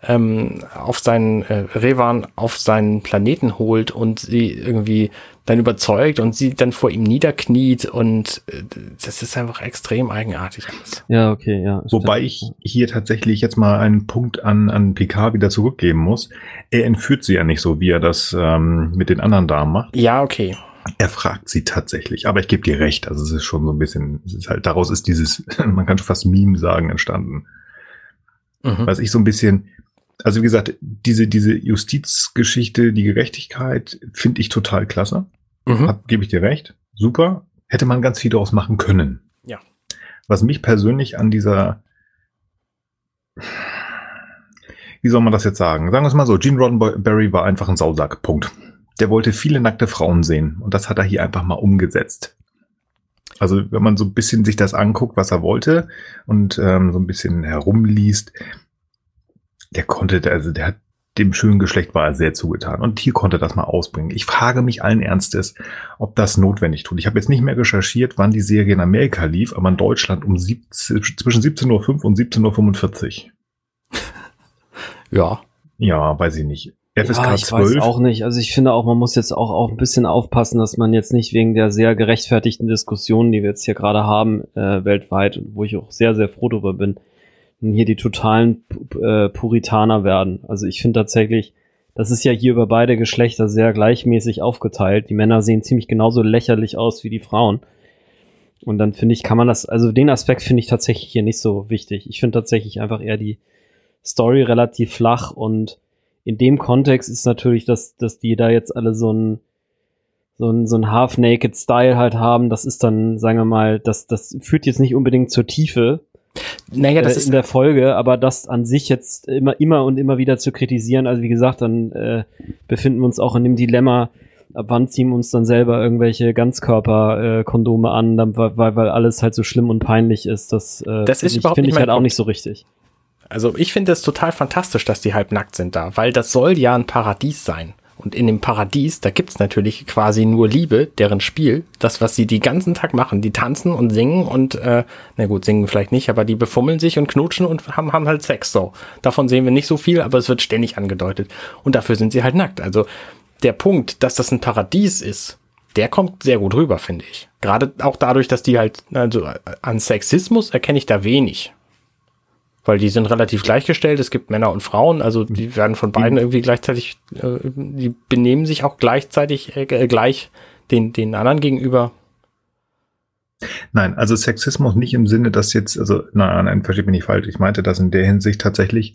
ähm, auf seinen äh, Revan auf seinen Planeten holt und sie irgendwie dann überzeugt und sie dann vor ihm niederkniet und äh, das ist einfach extrem eigenartig alles. Ja, okay, ja. Wobei ich hier tatsächlich jetzt mal einen Punkt an, an Picard wieder zurückgeben muss. Er entführt sie ja nicht so, wie er das ähm, mit den anderen Damen macht. Ja, okay. Er fragt sie tatsächlich, aber ich gebe dir recht, also es ist schon so ein bisschen, es ist halt, daraus ist dieses, man kann schon fast Meme sagen, entstanden. Mhm. Was ich so ein bisschen, also wie gesagt, diese, diese Justizgeschichte, die Gerechtigkeit, finde ich total klasse. Mhm. Gebe ich dir recht. Super. Hätte man ganz viel daraus machen können. Ja. Was mich persönlich an dieser, wie soll man das jetzt sagen? Sagen wir es mal so, Gene Roddenberry war einfach ein Sausack. Punkt. Der wollte viele nackte Frauen sehen und das hat er hier einfach mal umgesetzt. Also wenn man so ein bisschen sich das anguckt, was er wollte und ähm, so ein bisschen herumliest, der konnte, also der hat dem schönen Geschlecht war er sehr zugetan. Und hier konnte das mal ausbringen. Ich frage mich allen Ernstes, ob das notwendig tut. Ich habe jetzt nicht mehr recherchiert, wann die Serie in Amerika lief, aber in Deutschland um 17, zwischen 17.05 Uhr und 17.45 Uhr. ja. Ja, weiß ich nicht. FSK ja, ich 12. weiß auch nicht. Also ich finde auch, man muss jetzt auch, auch ein bisschen aufpassen, dass man jetzt nicht wegen der sehr gerechtfertigten Diskussionen, die wir jetzt hier gerade haben, äh, weltweit, wo ich auch sehr, sehr froh darüber bin, hier die totalen äh, Puritaner werden. Also ich finde tatsächlich, das ist ja hier über beide Geschlechter sehr gleichmäßig aufgeteilt. Die Männer sehen ziemlich genauso lächerlich aus wie die Frauen. Und dann finde ich, kann man das, also den Aspekt finde ich tatsächlich hier nicht so wichtig. Ich finde tatsächlich einfach eher die Story relativ flach und in dem Kontext ist natürlich, dass, dass die da jetzt alle so ein, so ein, so ein half-naked Style halt haben. Das ist dann, sagen wir mal, das, das führt jetzt nicht unbedingt zur Tiefe, naja, das äh, ist in der Folge, aber das an sich jetzt immer, immer und immer wieder zu kritisieren, also wie gesagt, dann äh, befinden wir uns auch in dem Dilemma, ab wann ziehen wir uns dann selber irgendwelche Ganzkörper-Kondome äh, an, dann, weil, weil alles halt so schlimm und peinlich ist. Das, äh, das ist finde ich halt auch nicht so richtig. Also ich finde es total fantastisch, dass die halb nackt sind da, weil das soll ja ein Paradies sein. Und in dem Paradies, da gibt's natürlich quasi nur Liebe, deren Spiel, das, was sie die ganzen Tag machen. Die tanzen und singen und, äh, na gut, singen vielleicht nicht, aber die befummeln sich und knutschen und haben, haben halt Sex so. Davon sehen wir nicht so viel, aber es wird ständig angedeutet. Und dafür sind sie halt nackt. Also der Punkt, dass das ein Paradies ist, der kommt sehr gut rüber, finde ich. Gerade auch dadurch, dass die halt, also an Sexismus erkenne ich da wenig. Weil die sind relativ gleichgestellt, es gibt Männer und Frauen, also die werden von beiden irgendwie gleichzeitig, äh, die benehmen sich auch gleichzeitig äh, gleich den, den anderen gegenüber. Nein, also Sexismus nicht im Sinne, dass jetzt, also nein, nein, versteht mich nicht falsch. Ich meinte das in der Hinsicht tatsächlich,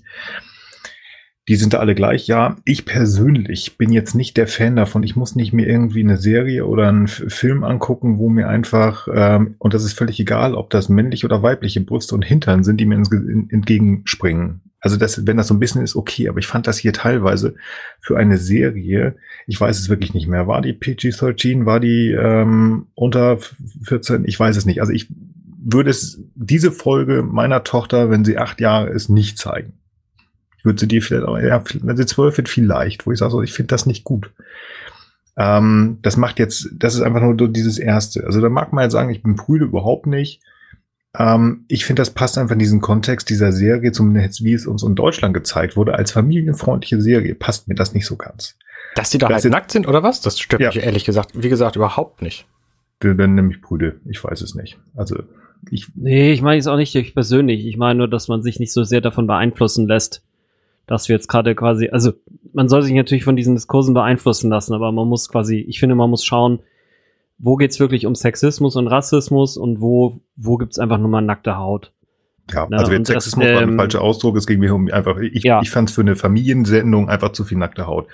die sind da alle gleich. Ja, ich persönlich bin jetzt nicht der Fan davon. Ich muss nicht mir irgendwie eine Serie oder einen Film angucken, wo mir einfach, ähm, und das ist völlig egal, ob das männliche oder weibliche Brüste und Hintern sind, die mir entgegenspringen. Also das, wenn das so ein bisschen ist, okay, aber ich fand das hier teilweise für eine Serie, ich weiß es wirklich nicht mehr, war die PG-13, war die ähm, unter 14, ich weiß es nicht. Also ich würde es diese Folge meiner Tochter, wenn sie acht Jahre ist, nicht zeigen würde sie dir vielleicht auch, ja, wenn sie zwölf wird, vielleicht, wo ich sage, so, ich finde das nicht gut. Ähm, das macht jetzt, das ist einfach nur dieses Erste. Also da mag man jetzt sagen, ich bin prüde überhaupt nicht. Ähm, ich finde, das passt einfach in diesen Kontext dieser Serie, zumindest wie es uns in Deutschland gezeigt wurde, als familienfreundliche Serie, passt mir das nicht so ganz. Dass die da das halt nackt sind oder was? Das stört ja. mich ehrlich gesagt, wie gesagt, überhaupt nicht. Dann nämlich prüde. Ich weiß es nicht. Also ich. Nee, ich meine es auch nicht ich persönlich. Ich meine nur, dass man sich nicht so sehr davon beeinflussen lässt, dass wir jetzt gerade quasi, also man soll sich natürlich von diesen Diskursen beeinflussen lassen, aber man muss quasi, ich finde, man muss schauen, wo geht's wirklich um Sexismus und Rassismus und wo, wo gibt's einfach nur mal nackte Haut. Ja, Na, also jetzt Sexismus das, ähm, war ein falscher Ausdruck, es ging mir um einfach, ich, ja. ich fand es für eine Familiensendung einfach zu viel nackte Haut.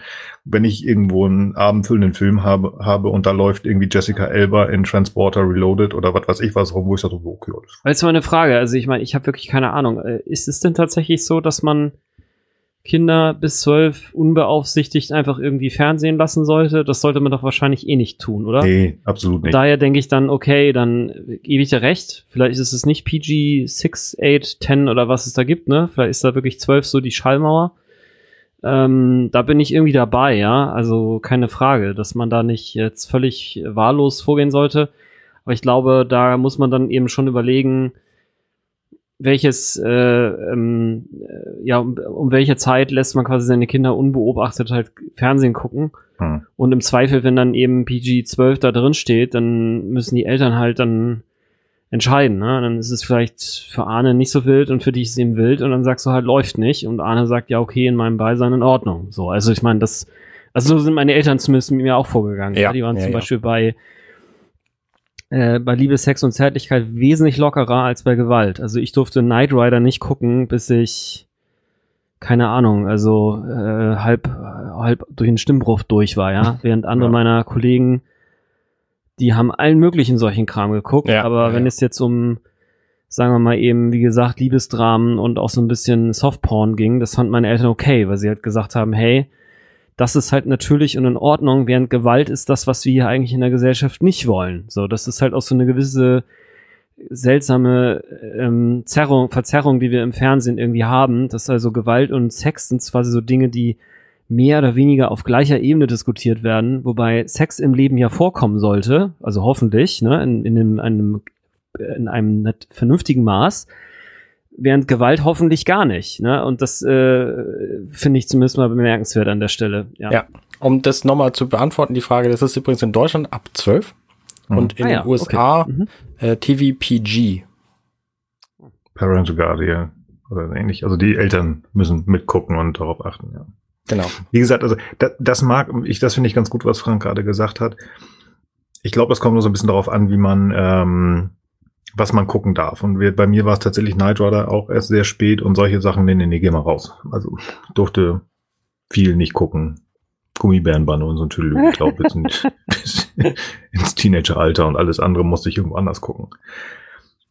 Wenn ich irgendwo einen abendfüllenden Film habe, habe und da läuft irgendwie Jessica Elba in Transporter Reloaded oder was weiß ich was rum, wo ich sage, okay, alles. Jetzt mal eine Frage, also ich meine, ich habe wirklich keine Ahnung. Äh, ist es denn tatsächlich so, dass man Kinder bis zwölf unbeaufsichtigt einfach irgendwie Fernsehen lassen sollte, das sollte man doch wahrscheinlich eh nicht tun, oder? Nee, absolut nicht. Daher denke ich dann, okay, dann gebe ich dir recht. Vielleicht ist es nicht PG 6, 8, 10 oder was es da gibt, ne? Vielleicht ist da wirklich zwölf so die Schallmauer. Ähm, da bin ich irgendwie dabei, ja. Also keine Frage, dass man da nicht jetzt völlig wahllos vorgehen sollte. Aber ich glaube, da muss man dann eben schon überlegen, welches, äh, ähm, äh, ja, um, um welche Zeit lässt man quasi seine Kinder unbeobachtet halt Fernsehen gucken. Hm. Und im Zweifel, wenn dann eben PG-12 da drin steht, dann müssen die Eltern halt dann entscheiden. Ne? Dann ist es vielleicht für Arne nicht so wild und für dich ist es eben wild und dann sagst du halt, läuft nicht. Und Arne sagt, ja, okay, in meinem Beisein in Ordnung. So, also ich meine, das, also so sind meine Eltern zumindest mit mir auch vorgegangen. Ja, ja? Die waren ja, zum ja. Beispiel bei äh, bei Liebe, Sex und Zärtlichkeit wesentlich lockerer als bei Gewalt. Also ich durfte Knight Rider nicht gucken, bis ich keine Ahnung, also äh, halb halb durch den Stimmbruch durch war, ja. Während andere ja. meiner Kollegen, die haben allen möglichen solchen Kram geguckt, ja, aber ja, wenn es jetzt um sagen wir mal eben, wie gesagt, Liebesdramen und auch so ein bisschen Softporn ging, das fanden meine Eltern okay, weil sie halt gesagt haben, hey, das ist halt natürlich und in Ordnung, während Gewalt ist das, was wir hier eigentlich in der Gesellschaft nicht wollen. So, das ist halt auch so eine gewisse seltsame ähm, Zerrung, Verzerrung, die wir im Fernsehen irgendwie haben, dass also Gewalt und Sex sind quasi so Dinge, die mehr oder weniger auf gleicher Ebene diskutiert werden, wobei Sex im Leben ja vorkommen sollte, also hoffentlich, ne, in, in einem, in einem vernünftigen Maß während Gewalt hoffentlich gar nicht. Ne? Und das äh, finde ich zumindest mal bemerkenswert an der Stelle. Ja, ja. um das nochmal zu beantworten, die Frage, das ist übrigens in Deutschland ab 12 mhm. und in ah, den ja, USA okay. mhm. äh, TVPG. Parental Guardian oder ähnlich. Also die Eltern müssen mitgucken und darauf achten, ja. Genau. Wie gesagt, also das, das mag ich, das finde ich ganz gut, was Frank gerade gesagt hat. Ich glaube, das kommt nur so ein bisschen darauf an, wie man ähm, was man gucken darf. Und wir, bei mir war es tatsächlich Night Rider auch erst sehr spät und solche Sachen, nee, nee, nee, geh mal raus. Also durfte viel nicht gucken. Gummibärenbande und so ein Tüdelü, ich glaube, bis, bis ins Teenageralter und alles andere musste ich irgendwo anders gucken.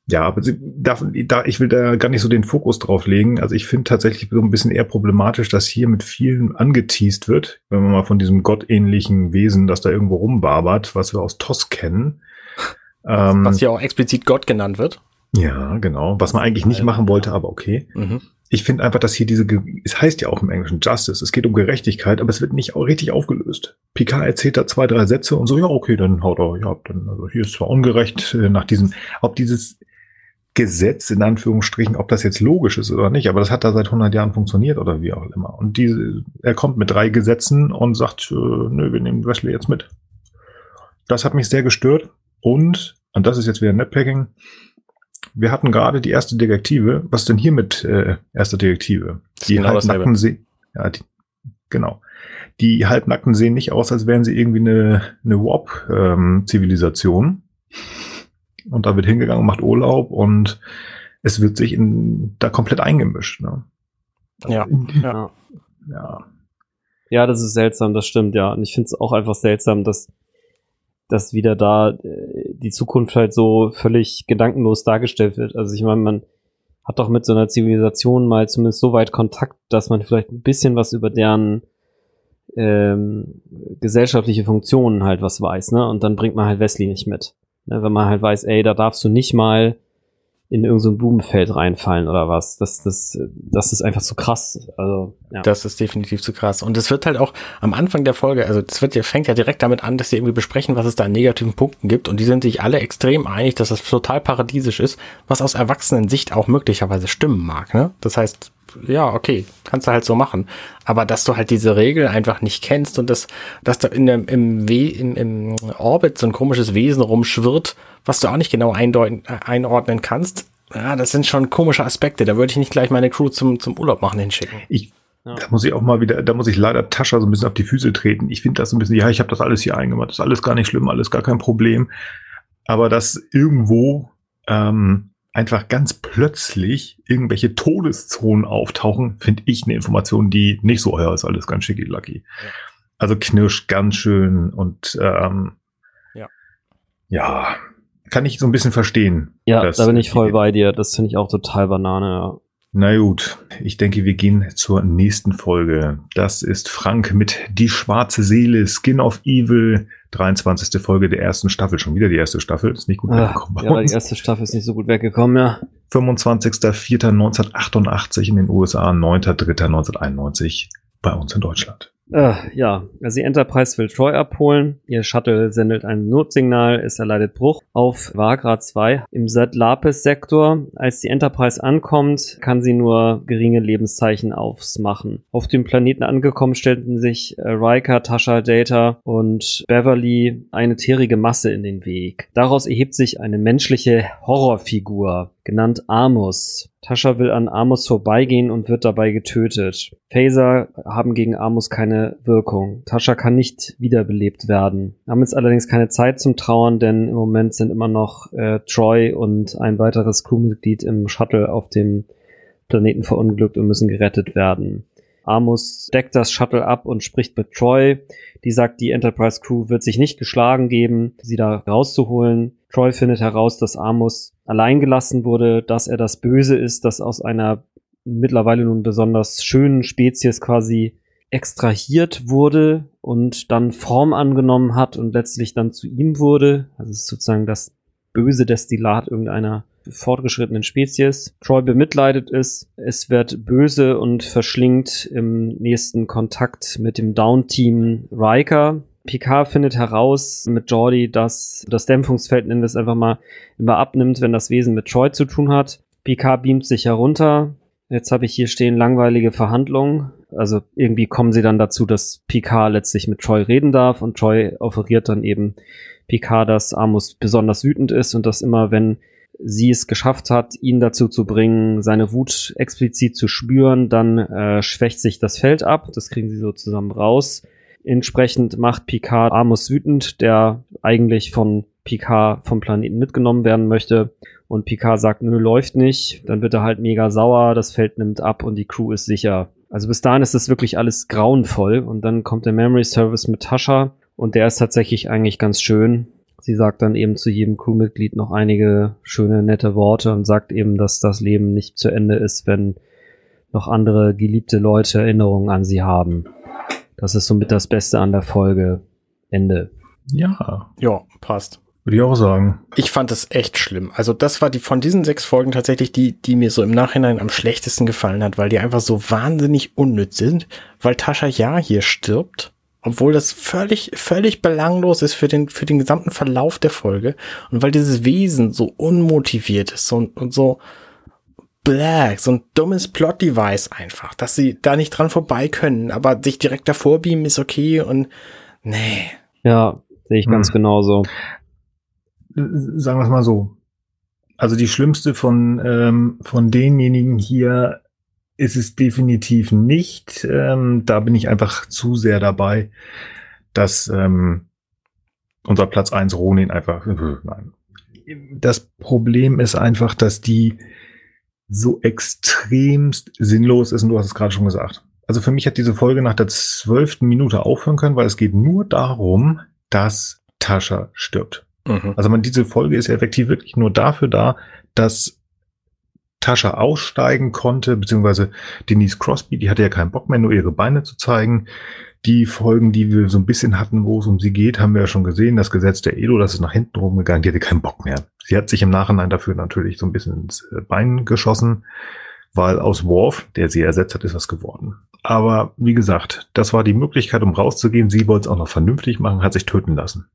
Ja, aber sie, da, da, ich will da gar nicht so den Fokus drauf legen. Also ich finde tatsächlich so ein bisschen eher problematisch, dass hier mit vielen angeteased wird, wenn man mal von diesem gottähnlichen Wesen, das da irgendwo rumbarbert, was wir aus TOS kennen, ähm, was hier auch explizit Gott genannt wird. Ja, genau. Was man eigentlich nicht machen wollte, aber okay. Mhm. Ich finde einfach, dass hier diese, es heißt ja auch im Englischen Justice, es geht um Gerechtigkeit, aber es wird nicht richtig aufgelöst. Picard erzählt da zwei, drei Sätze und so, ja, okay, dann haut er, ja, dann, also hier ist zwar ungerecht äh, nach diesem, ob dieses Gesetz in Anführungsstrichen, ob das jetzt logisch ist oder nicht, aber das hat da seit 100 Jahren funktioniert oder wie auch immer. Und diese, er kommt mit drei Gesetzen und sagt, äh, nö, wir nehmen Wesley jetzt mit. Das hat mich sehr gestört. Und, und das ist jetzt wieder Netpacking, wir hatten gerade die erste Detektive. Was denn hier mit äh, erster Detektive? Die genau halbnackten sehen. Ja, die, genau. Die halbnackten sehen nicht aus, als wären sie irgendwie eine, eine Warp-Zivilisation. Ähm, und da wird hingegangen, macht Urlaub und es wird sich in, da komplett eingemischt. Ne? Ja. ja. ja. Ja, das ist seltsam, das stimmt, ja. Und ich finde es auch einfach seltsam, dass, dass wieder da äh, die Zukunft halt so völlig gedankenlos dargestellt wird. Also ich meine, man hat doch mit so einer Zivilisation mal zumindest so weit Kontakt, dass man vielleicht ein bisschen was über deren ähm, gesellschaftliche Funktionen halt was weiß, ne? Und dann bringt man halt Wesley nicht mit. Ne? Wenn man halt weiß, ey, da darfst du nicht mal in irgendein Blumenfeld reinfallen oder was. Das, das, das ist einfach zu krass. Also, ja. Das ist definitiv zu krass. Und es wird halt auch am Anfang der Folge, also es wird fängt ja direkt damit an, dass sie irgendwie besprechen, was es da an negativen Punkten gibt. Und die sind sich alle extrem einig, dass das total paradiesisch ist, was aus Erwachsenen-Sicht auch möglicherweise stimmen mag. Ne? Das heißt, ja, okay, kannst du halt so machen. Aber dass du halt diese Regel einfach nicht kennst und dass, dass da in dem, im, We im, im Orbit so ein komisches Wesen rumschwirrt, was du auch nicht genau eindeuten, äh, einordnen kannst, ja, das sind schon komische Aspekte. Da würde ich nicht gleich meine Crew zum, zum Urlaub machen hinschicken. Ich, ja. Da muss ich auch mal wieder, da muss ich leider Tascha so ein bisschen auf die Füße treten. Ich finde das so ein bisschen, ja, ich habe das alles hier eingemacht, das ist alles gar nicht schlimm, alles gar kein Problem. Aber dass irgendwo ähm, einfach ganz plötzlich irgendwelche Todeszonen auftauchen, finde ich eine Information, die nicht so, euer ist alles ganz schicki lucky. Ja. Also knirscht ganz schön und ähm, ja. ja, kann ich so ein bisschen verstehen. Ja, da bin ich voll bei dir. Das finde ich auch total Banane. Na gut, ich denke, wir gehen zur nächsten Folge. Das ist Frank mit Die schwarze Seele, Skin of Evil, 23. Folge der ersten Staffel. Schon wieder die erste Staffel, ist nicht gut Ach, weggekommen. Ja, die erste Staffel ist nicht so gut weggekommen, ja. 25.04.1988 in den USA, 9.03.1991 bei uns in Deutschland. Äh, ja, also die Enterprise will Troy abholen. Ihr Shuttle sendet ein Notsignal, es erleidet Bruch auf Vagra 2 im Zat-Lapis-Sektor. Als die Enterprise ankommt, kann sie nur geringe Lebenszeichen aufsmachen. Auf dem Planeten angekommen stellten sich äh, Riker, Tasha, Data und Beverly eine tierige Masse in den Weg. Daraus erhebt sich eine menschliche Horrorfigur genannt Amos. Tascha will an Amos vorbeigehen und wird dabei getötet. Phaser haben gegen Amos keine Wirkung. Tascha kann nicht wiederbelebt werden. Wir haben jetzt allerdings keine Zeit zum Trauern, denn im Moment sind immer noch äh, Troy und ein weiteres Crewmitglied im Shuttle auf dem Planeten verunglückt und müssen gerettet werden. Amos deckt das Shuttle ab und spricht mit Troy. Die sagt, die Enterprise Crew wird sich nicht geschlagen geben, sie da rauszuholen. Troy findet heraus, dass Amos allein gelassen wurde, dass er das Böse ist, das aus einer mittlerweile nun besonders schönen Spezies quasi extrahiert wurde und dann Form angenommen hat und letztlich dann zu ihm wurde. Also es ist sozusagen das böse Destillat irgendeiner fortgeschrittenen Spezies. Troy bemitleidet es. Es wird böse und verschlingt im nächsten Kontakt mit dem Down-Team Riker. Picard findet heraus mit Jordi, dass das Dämpfungsfeld, nennen wir es einfach mal, immer abnimmt, wenn das Wesen mit Troy zu tun hat. Picard beamt sich herunter. Jetzt habe ich hier stehen langweilige Verhandlungen. Also irgendwie kommen sie dann dazu, dass Picard letztlich mit Troy reden darf und Troy offeriert dann eben Picard, dass Amos besonders wütend ist und dass immer, wenn sie es geschafft hat, ihn dazu zu bringen, seine Wut explizit zu spüren, dann äh, schwächt sich das Feld ab. Das kriegen sie so zusammen raus. Entsprechend macht Picard Amos wütend, der eigentlich von Picard vom Planeten mitgenommen werden möchte. Und Picard sagt, nö, läuft nicht. Dann wird er halt mega sauer, das Feld nimmt ab und die Crew ist sicher. Also bis dahin ist das wirklich alles grauenvoll. Und dann kommt der Memory Service mit Tascha und der ist tatsächlich eigentlich ganz schön. Sie sagt dann eben zu jedem Crewmitglied noch einige schöne, nette Worte und sagt eben, dass das Leben nicht zu Ende ist, wenn noch andere geliebte Leute Erinnerungen an sie haben. Das ist somit das Beste an der Folge. Ende. Ja. Ja, passt. Würde ich auch sagen. Ich fand das echt schlimm. Also das war die von diesen sechs Folgen tatsächlich die, die mir so im Nachhinein am schlechtesten gefallen hat, weil die einfach so wahnsinnig unnütz sind, weil Tascha ja hier stirbt obwohl das völlig, völlig belanglos ist für den, für den gesamten Verlauf der Folge. Und weil dieses Wesen so unmotiviert ist und, und so black, so ein dummes Plot-Device einfach, dass sie da nicht dran vorbei können, aber sich direkt davor beamen ist okay und nee. Ja, sehe ich ganz hm. genauso. Sagen wir es mal so. Also die schlimmste von, ähm, von denjenigen hier ist es definitiv nicht. Ähm, da bin ich einfach zu sehr dabei, dass ähm, unser Platz eins Ronin einfach. Äh, nein. Das Problem ist einfach, dass die so extremst sinnlos ist, und du hast es gerade schon gesagt. Also für mich hat diese Folge nach der zwölften Minute aufhören können, weil es geht nur darum, dass Tascha stirbt. Mhm. Also man, diese Folge ist ja effektiv wirklich nur dafür da, dass Tascha aussteigen konnte, beziehungsweise Denise Crosby, die hatte ja keinen Bock mehr, nur ihre Beine zu zeigen. Die Folgen, die wir so ein bisschen hatten, wo es um sie geht, haben wir ja schon gesehen. Das Gesetz der Edo, das ist nach hinten rumgegangen, die hatte keinen Bock mehr. Sie hat sich im Nachhinein dafür natürlich so ein bisschen ins äh, Bein geschossen, weil aus Worf, der sie ersetzt hat, ist was geworden. Aber wie gesagt, das war die Möglichkeit, um rauszugehen. Sie wollte es auch noch vernünftig machen, hat sich töten lassen.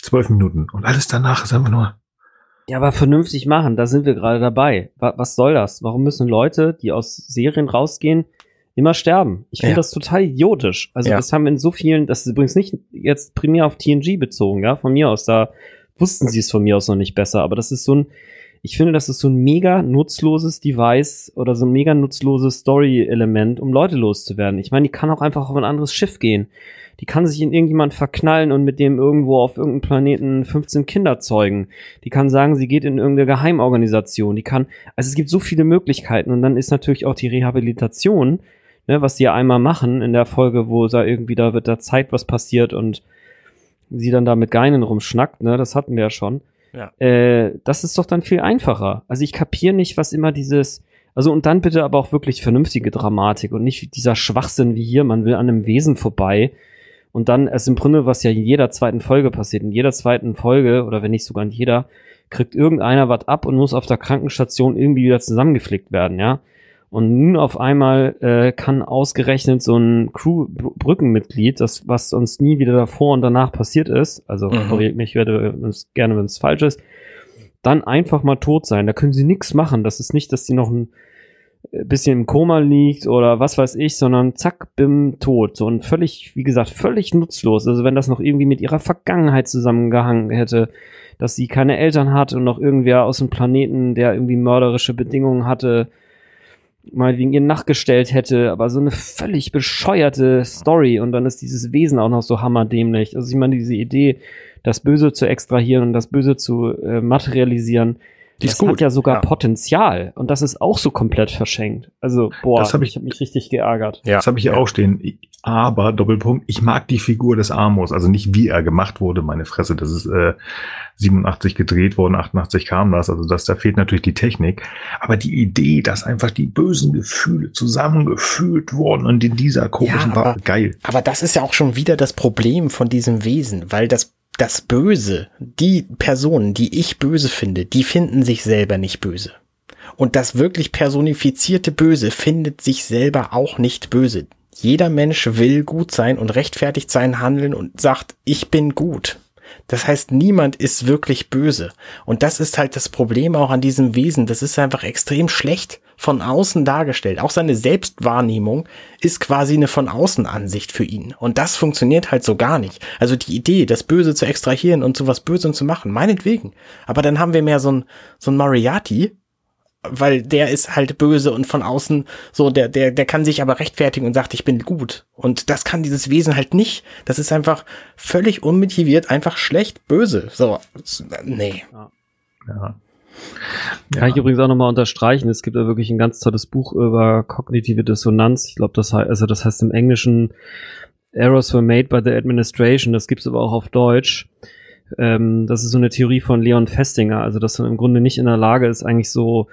Zwölf Minuten. Und alles danach ist einfach nur. Ja, aber vernünftig machen, da sind wir gerade dabei. Was soll das? Warum müssen Leute, die aus Serien rausgehen, immer sterben? Ich finde ja. das total idiotisch. Also ja. das haben wir in so vielen, das ist übrigens nicht jetzt primär auf TNG bezogen, ja, von mir aus, da wussten sie es von mir aus noch nicht besser, aber das ist so ein, ich finde, das ist so ein mega nutzloses Device oder so ein mega nutzloses Story-Element, um Leute loszuwerden. Ich meine, die kann auch einfach auf ein anderes Schiff gehen. Die kann sich in irgendjemand verknallen und mit dem irgendwo auf irgendeinem Planeten 15 Kinder zeugen. Die kann sagen, sie geht in irgendeine Geheimorganisation. Die kann, also es gibt so viele Möglichkeiten und dann ist natürlich auch die Rehabilitation, ne, was sie ja einmal machen in der Folge, wo da irgendwie da wird da Zeit, was passiert und sie dann da mit Geinen rumschnackt, ne, das hatten wir ja schon. Ja. Äh, das ist doch dann viel einfacher. Also ich kapiere nicht, was immer dieses, also und dann bitte aber auch wirklich vernünftige Dramatik und nicht dieser Schwachsinn wie hier, man will an einem Wesen vorbei und dann ist im Grunde, was ja in jeder zweiten Folge passiert, in jeder zweiten Folge oder wenn nicht sogar in jeder, kriegt irgendeiner was ab und muss auf der Krankenstation irgendwie wieder zusammengeflickt werden, ja. Und nun auf einmal äh, kann ausgerechnet so ein Crew-Brückenmitglied, das was sonst nie wieder davor und danach passiert ist, also mhm. korrigiert mich werde gerne, wenn es falsch ist, dann einfach mal tot sein. Da können sie nichts machen. Das ist nicht, dass sie noch ein bisschen im Koma liegt oder was weiß ich, sondern zack, bim, tot. So und völlig, wie gesagt, völlig nutzlos. Also wenn das noch irgendwie mit ihrer Vergangenheit zusammengehangen hätte, dass sie keine Eltern hat und noch irgendwer aus dem Planeten, der irgendwie mörderische Bedingungen hatte, mal wegen ihr nachgestellt hätte, aber so eine völlig bescheuerte Story und dann ist dieses Wesen auch noch so hammerdämlich. Also ich meine, diese Idee, das Böse zu extrahieren und das Böse zu äh, materialisieren, die das hat ja sogar ja. Potenzial und das ist auch so komplett verschenkt. Also, boah, das hab ich, ich habe mich richtig geärgert. Ja. Das habe ich hier ja. auch stehen. Aber, Doppelpunkt, ich mag die Figur des Amos, also nicht wie er gemacht wurde, meine Fresse, das ist äh, 87 gedreht worden, 88 kam das, also das, da fehlt natürlich die Technik. Aber die Idee, dass einfach die bösen Gefühle zusammengefühlt wurden und in dieser komischen ja, aber, geil. Aber das ist ja auch schon wieder das Problem von diesem Wesen, weil das das Böse, die Personen, die ich böse finde, die finden sich selber nicht böse. Und das wirklich personifizierte Böse findet sich selber auch nicht böse. Jeder Mensch will gut sein und rechtfertigt sein Handeln und sagt, ich bin gut. Das heißt, niemand ist wirklich böse. Und das ist halt das Problem auch an diesem Wesen. Das ist einfach extrem schlecht von außen dargestellt. Auch seine Selbstwahrnehmung ist quasi eine von außen Ansicht für ihn. Und das funktioniert halt so gar nicht. Also die Idee, das Böse zu extrahieren und zu was Bösem zu machen, meinetwegen. Aber dann haben wir mehr so ein, so ein Moriarty, weil der ist halt böse und von außen so, der, der, der kann sich aber rechtfertigen und sagt, ich bin gut. Und das kann dieses Wesen halt nicht. Das ist einfach völlig unmotiviert, einfach schlecht böse. So, nee. Ja. ja. Kann ich übrigens auch nochmal unterstreichen. Es gibt ja wirklich ein ganz tolles Buch über kognitive Dissonanz. Ich glaube, das heißt, also das heißt im Englischen Errors were made by the administration. Das gibt's aber auch auf Deutsch. Ähm, das ist so eine Theorie von Leon Festinger. Also, dass man im Grunde nicht in der Lage ist, eigentlich so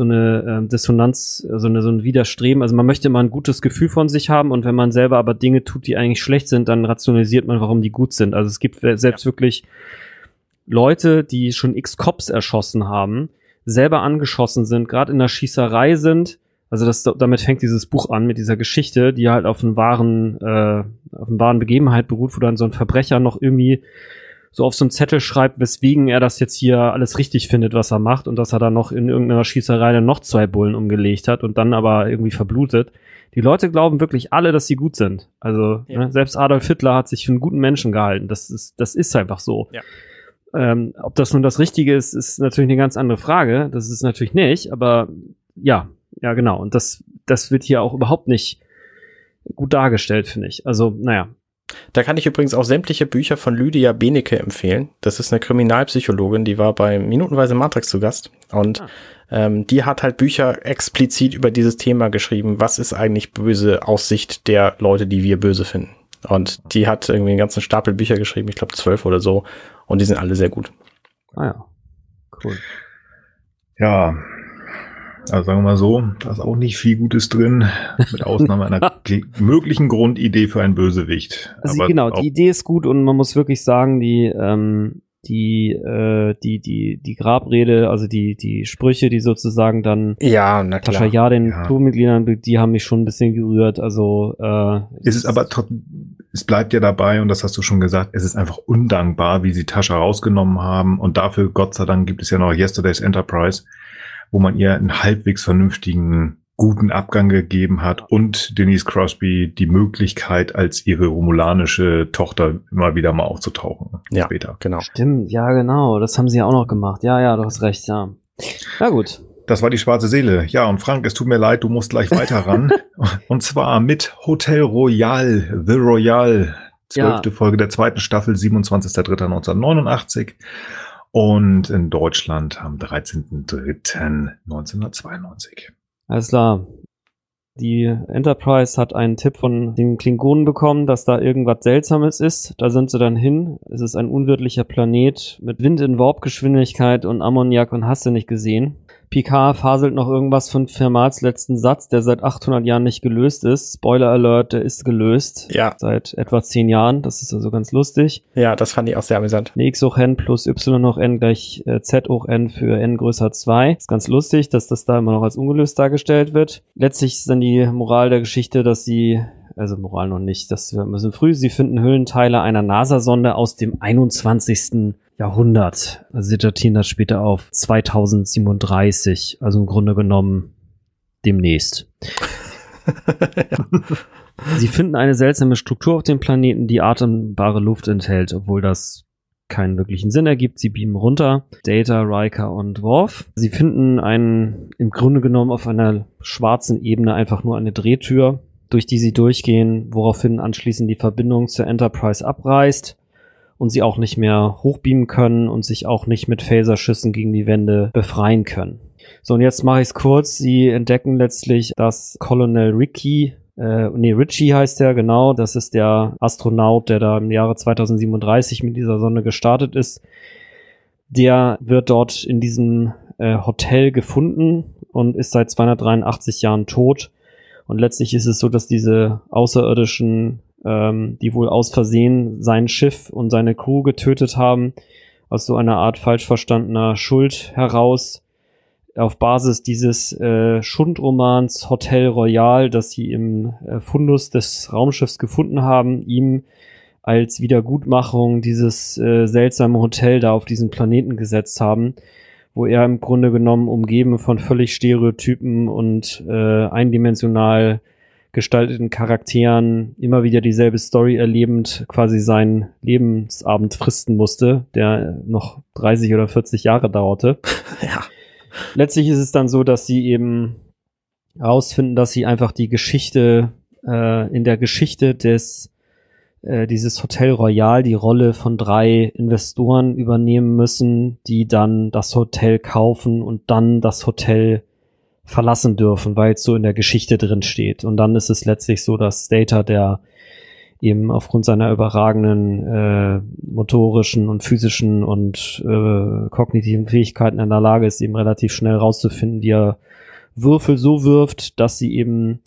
so eine ähm, Dissonanz, so, eine, so ein Widerstreben. Also man möchte immer ein gutes Gefühl von sich haben und wenn man selber aber Dinge tut, die eigentlich schlecht sind, dann rationalisiert man, warum die gut sind. Also es gibt selbst ja. wirklich Leute, die schon x Cops erschossen haben, selber angeschossen sind, gerade in der Schießerei sind. Also das, damit fängt dieses Buch an mit dieser Geschichte, die halt auf einen wahren, äh, auf einen wahren Begebenheit beruht, wo dann so ein Verbrecher noch irgendwie so auf so einem Zettel schreibt, weswegen er das jetzt hier alles richtig findet, was er macht und dass er dann noch in irgendeiner Schießerei dann noch zwei Bullen umgelegt hat und dann aber irgendwie verblutet. Die Leute glauben wirklich alle, dass sie gut sind. Also ja. ne, selbst Adolf Hitler hat sich für einen guten Menschen gehalten. Das ist, das ist einfach so. Ja. Ähm, ob das nun das Richtige ist, ist natürlich eine ganz andere Frage. Das ist natürlich nicht, aber ja, ja genau. Und das, das wird hier auch überhaupt nicht gut dargestellt, finde ich. Also, naja, Da kann ich übrigens auch sämtliche Bücher von Lydia Benecke empfehlen. Das ist eine Kriminalpsychologin, die war bei Minutenweise Matrix zu Gast. Und ah. ähm, die hat halt Bücher explizit über dieses Thema geschrieben. Was ist eigentlich böse aus Sicht der Leute, die wir böse finden? Und die hat irgendwie einen ganzen Stapel Bücher geschrieben, ich glaube zwölf oder so. Und die sind alle sehr gut. Ah ja, cool. Ja, also sagen wir mal so, da ist auch nicht viel Gutes drin, mit Ausnahme einer möglichen Grundidee für einen Bösewicht. Also genau, die Idee ist gut und man muss wirklich sagen, die, ähm, die, äh, die, die, die Grabrede, also die, die Sprüche, die sozusagen dann ja, na klar. ja den ja. Crewmitgliedern, die haben mich schon ein bisschen gerührt. Also äh, es ist aber es bleibt ja dabei und das hast du schon gesagt, es ist einfach undankbar, wie sie Tascha rausgenommen haben und dafür Gott sei Dank gibt es ja noch Yesterday's Enterprise, wo man ihr einen halbwegs vernünftigen guten Abgang gegeben hat und Denise Crosby die Möglichkeit, als ihre romulanische Tochter immer wieder mal aufzutauchen. Ja, später. genau. Stimmt, ja, genau. Das haben sie ja auch noch gemacht. Ja, ja, du hast recht, ja. Na gut. Das war die schwarze Seele. Ja, und Frank, es tut mir leid, du musst gleich weiter ran. und zwar mit Hotel Royal, The Royal. Zwölfte ja. Folge der zweiten Staffel, 27.03.1989 und in Deutschland am 13.03.1992. Alles klar. Die Enterprise hat einen Tipp von den Klingonen bekommen, dass da irgendwas Seltsames ist. Da sind sie dann hin. Es ist ein unwirtlicher Planet mit Wind in Warpgeschwindigkeit und Ammoniak und hast du nicht gesehen. Picard faselt noch irgendwas von Fermats letzten Satz, der seit 800 Jahren nicht gelöst ist. Spoiler Alert, der ist gelöst. Ja. Seit etwa 10 Jahren. Das ist also ganz lustig. Ja, das fand ich auch sehr amüsant. x hoch n plus y hoch n gleich äh, z hoch n für n größer 2. Ist ganz lustig, dass das da immer noch als ungelöst dargestellt wird. Letztlich ist dann die Moral der Geschichte, dass sie also Moral noch nicht, das wir müssen früh. Sie finden Hüllenteile einer NASA-Sonde aus dem 21. Jahrhundert. Also sie datieren das später auf 2037, also im Grunde genommen demnächst. ja. Sie finden eine seltsame Struktur auf dem Planeten, die atembare Luft enthält, obwohl das keinen wirklichen Sinn ergibt. Sie beamen runter. Data, Riker und Worf. Sie finden einen, im Grunde genommen auf einer schwarzen Ebene einfach nur eine Drehtür, durch die sie durchgehen, woraufhin anschließend die Verbindung zur Enterprise abreißt und sie auch nicht mehr hochbeamen können und sich auch nicht mit Phaserschüssen gegen die Wände befreien können. So, und jetzt mache ich es kurz. Sie entdecken letztlich, dass Colonel Ricky, äh, nee, Richie heißt er, genau, das ist der Astronaut, der da im Jahre 2037 mit dieser Sonne gestartet ist. Der wird dort in diesem äh, Hotel gefunden und ist seit 283 Jahren tot. Und letztlich ist es so, dass diese außerirdischen ähm, die wohl aus Versehen sein Schiff und seine Crew getötet haben, aus so einer Art falsch verstandener Schuld heraus, auf Basis dieses äh, Schundromans Hotel Royal, das sie im äh, Fundus des Raumschiffs gefunden haben, ihm als Wiedergutmachung dieses äh, seltsame Hotel da auf diesen Planeten gesetzt haben, wo er im Grunde genommen umgeben von völlig Stereotypen und äh, eindimensional gestalteten Charakteren immer wieder dieselbe Story erlebend quasi seinen Lebensabend fristen musste, der noch 30 oder 40 Jahre dauerte. ja. Letztlich ist es dann so, dass sie eben herausfinden, dass sie einfach die Geschichte äh, in der Geschichte des äh, dieses Hotel Royal die Rolle von drei Investoren übernehmen müssen, die dann das Hotel kaufen und dann das Hotel verlassen dürfen, weil es so in der Geschichte drin steht. Und dann ist es letztlich so, dass Data, der eben aufgrund seiner überragenden äh, motorischen und physischen und äh, kognitiven Fähigkeiten in der Lage ist, eben relativ schnell rauszufinden, wie er Würfel so wirft, dass sie eben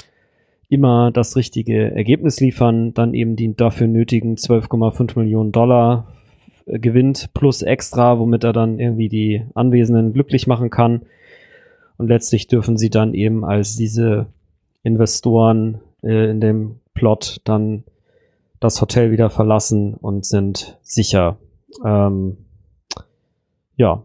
immer das richtige Ergebnis liefern, dann eben die dafür nötigen 12,5 Millionen Dollar äh, gewinnt plus extra, womit er dann irgendwie die Anwesenden glücklich machen kann und letztlich dürfen sie dann eben als diese Investoren äh, in dem Plot dann das Hotel wieder verlassen und sind sicher. Ähm, ja.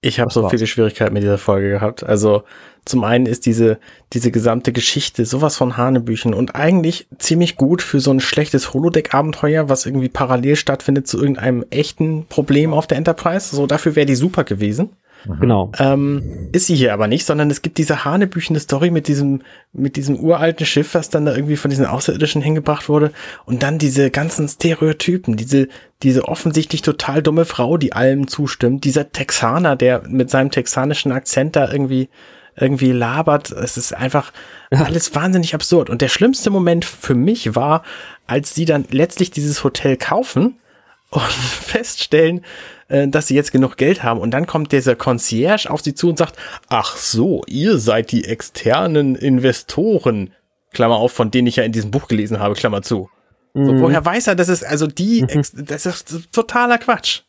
Ich habe so war's. viele Schwierigkeiten mit dieser Folge gehabt. Also zum einen ist diese, diese gesamte Geschichte sowas von Hanebüchen und eigentlich ziemlich gut für so ein schlechtes Holodeck-Abenteuer, was irgendwie parallel stattfindet zu irgendeinem echten Problem auf der Enterprise. So dafür wäre die super gewesen. Mhm. Genau. Ähm, ist sie hier aber nicht, sondern es gibt diese hanebüchende Story mit diesem, mit diesem uralten Schiff, was dann da irgendwie von diesen Außerirdischen hingebracht wurde. Und dann diese ganzen Stereotypen, diese, diese offensichtlich total dumme Frau, die allem zustimmt, dieser Texaner, der mit seinem texanischen Akzent da irgendwie, irgendwie labert. Es ist einfach alles wahnsinnig absurd. Und der schlimmste Moment für mich war, als sie dann letztlich dieses Hotel kaufen und feststellen, äh, dass sie jetzt genug Geld haben. Und dann kommt dieser Concierge auf sie zu und sagt, ach so, ihr seid die externen Investoren. Klammer auf, von denen ich ja in diesem Buch gelesen habe, Klammer zu. So, Mhm. woher weiß er, das ist also die, Mhm. Das ist totaler Quatsch.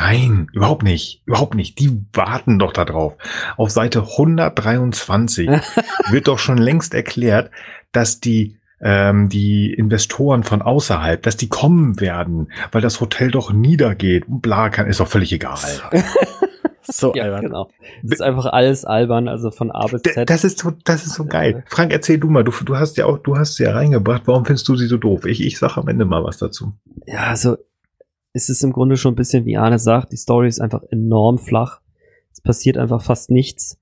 Nein, überhaupt nicht. Überhaupt nicht. Die warten doch da drauf. Auf Seite 123 wird doch schon längst erklärt, dass die ähm, die Investoren von außerhalb, dass die kommen werden, weil das Hotel doch niedergeht. Und Bla, kann, ist doch völlig egal. So Ja, albern. genau. Das ist einfach alles albern, also von A bis Z. Das ist so, das ist so geil. Frank, erzähl du mal. Du, du hast ja auch, du hast sie ja reingebracht. Warum findest du sie so doof? Ich, ich sag am Ende mal was dazu. ja, also es ist im Grunde schon ein bisschen, wie Arne sagt, die Story ist einfach enorm flach. Es passiert einfach fast nichts.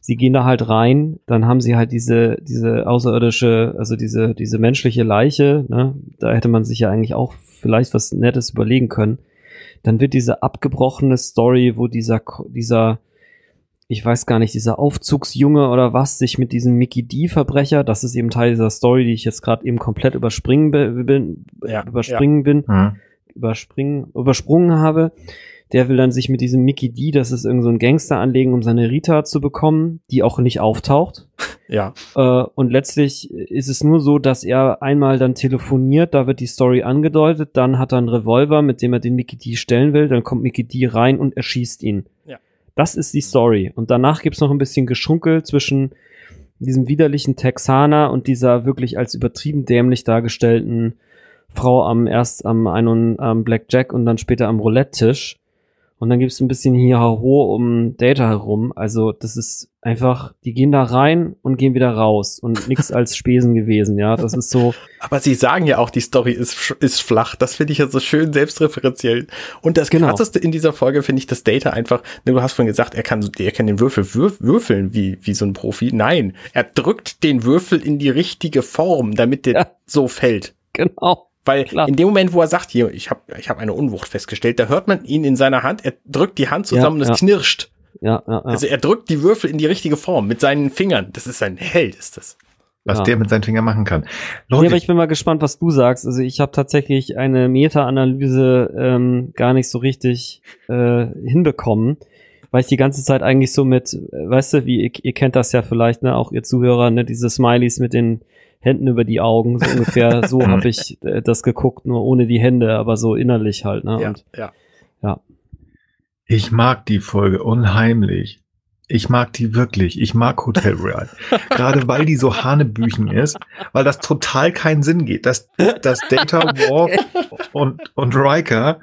Sie gehen da halt rein, dann haben sie halt diese, diese außerirdische, also diese, diese menschliche Leiche, ne? Da hätte man sich ja eigentlich auch vielleicht was Nettes überlegen können. Dann wird diese abgebrochene Story, wo dieser, dieser, ich weiß gar nicht, dieser Aufzugsjunge oder was, sich mit diesem Mickey D-Verbrecher, das ist eben Teil dieser Story, die ich jetzt gerade eben komplett überspringen be- bin, Ja, überspringen bin, Hm. Überspringen, übersprungen habe. Der will dann sich mit diesem Mickey D, das ist irgend so ein Gangster anlegen, um seine Rita zu bekommen, die auch nicht auftaucht. Ja. Äh, und letztlich ist es nur so, dass er einmal dann telefoniert, da wird die Story angedeutet, dann hat er einen Revolver, mit dem er den Mickey D stellen will, dann kommt Mickey D rein und erschießt ihn. Ja. Das ist die Story. Und danach gibt's noch ein bisschen Geschunkel zwischen diesem widerlichen Texaner und dieser wirklich als übertrieben dämlich dargestellten Frau am erst am ein und am Blackjack und dann später am Roulette-Tisch. Und dann gibt's ein bisschen hier ho um Data herum. Also das ist einfach, die gehen da rein und gehen wieder raus und nix als Spesen gewesen, ja. Das ist so, Aber sie sagen ja auch, die Story ist, ist flach. Das finde ich ja so schön selbstreferenziell. Und das Genau. krasseste in dieser Folge finde ich, dass Data einfach, ne, du hast vorhin gesagt, er kann, er kann den Würfel würf, würfeln wie, wie so ein Profi. Nein, er drückt den Würfel in die richtige Form, damit der Ja. so fällt. genau. Weil Klar. in dem Moment, wo er sagt, hier, ich habe ich hab eine Unwucht festgestellt, da hört man ihn in seiner Hand, er drückt die Hand zusammen Ja, und es ja. knirscht. Ja, ja, ja. Also er drückt die Würfel in die richtige Form mit seinen Fingern. Das ist ein Held, ist das. Was Ja. der mit seinen Fingern machen kann. Nee, Leute, aber ich bin mal gespannt, was du sagst. Also ich habe tatsächlich eine Meta-Analyse ähm, gar nicht so richtig äh, hinbekommen, weil ich die ganze Zeit eigentlich so mit, äh, weißt du, wie ihr, ihr kennt das ja vielleicht, ne, auch ihr Zuhörer, ne, diese Smileys mit den Händen über die Augen, so ungefähr, so habe ich äh, das geguckt, nur ohne die Hände, aber so innerlich halt, ne? Und ja. Ich mag die Folge unheimlich. Ich mag die wirklich. Ich mag Hotel Royale. Gerade weil die so Hanebüchen ist, weil das total keinen Sinn geht. Dass, dass Data Warp und, und Riker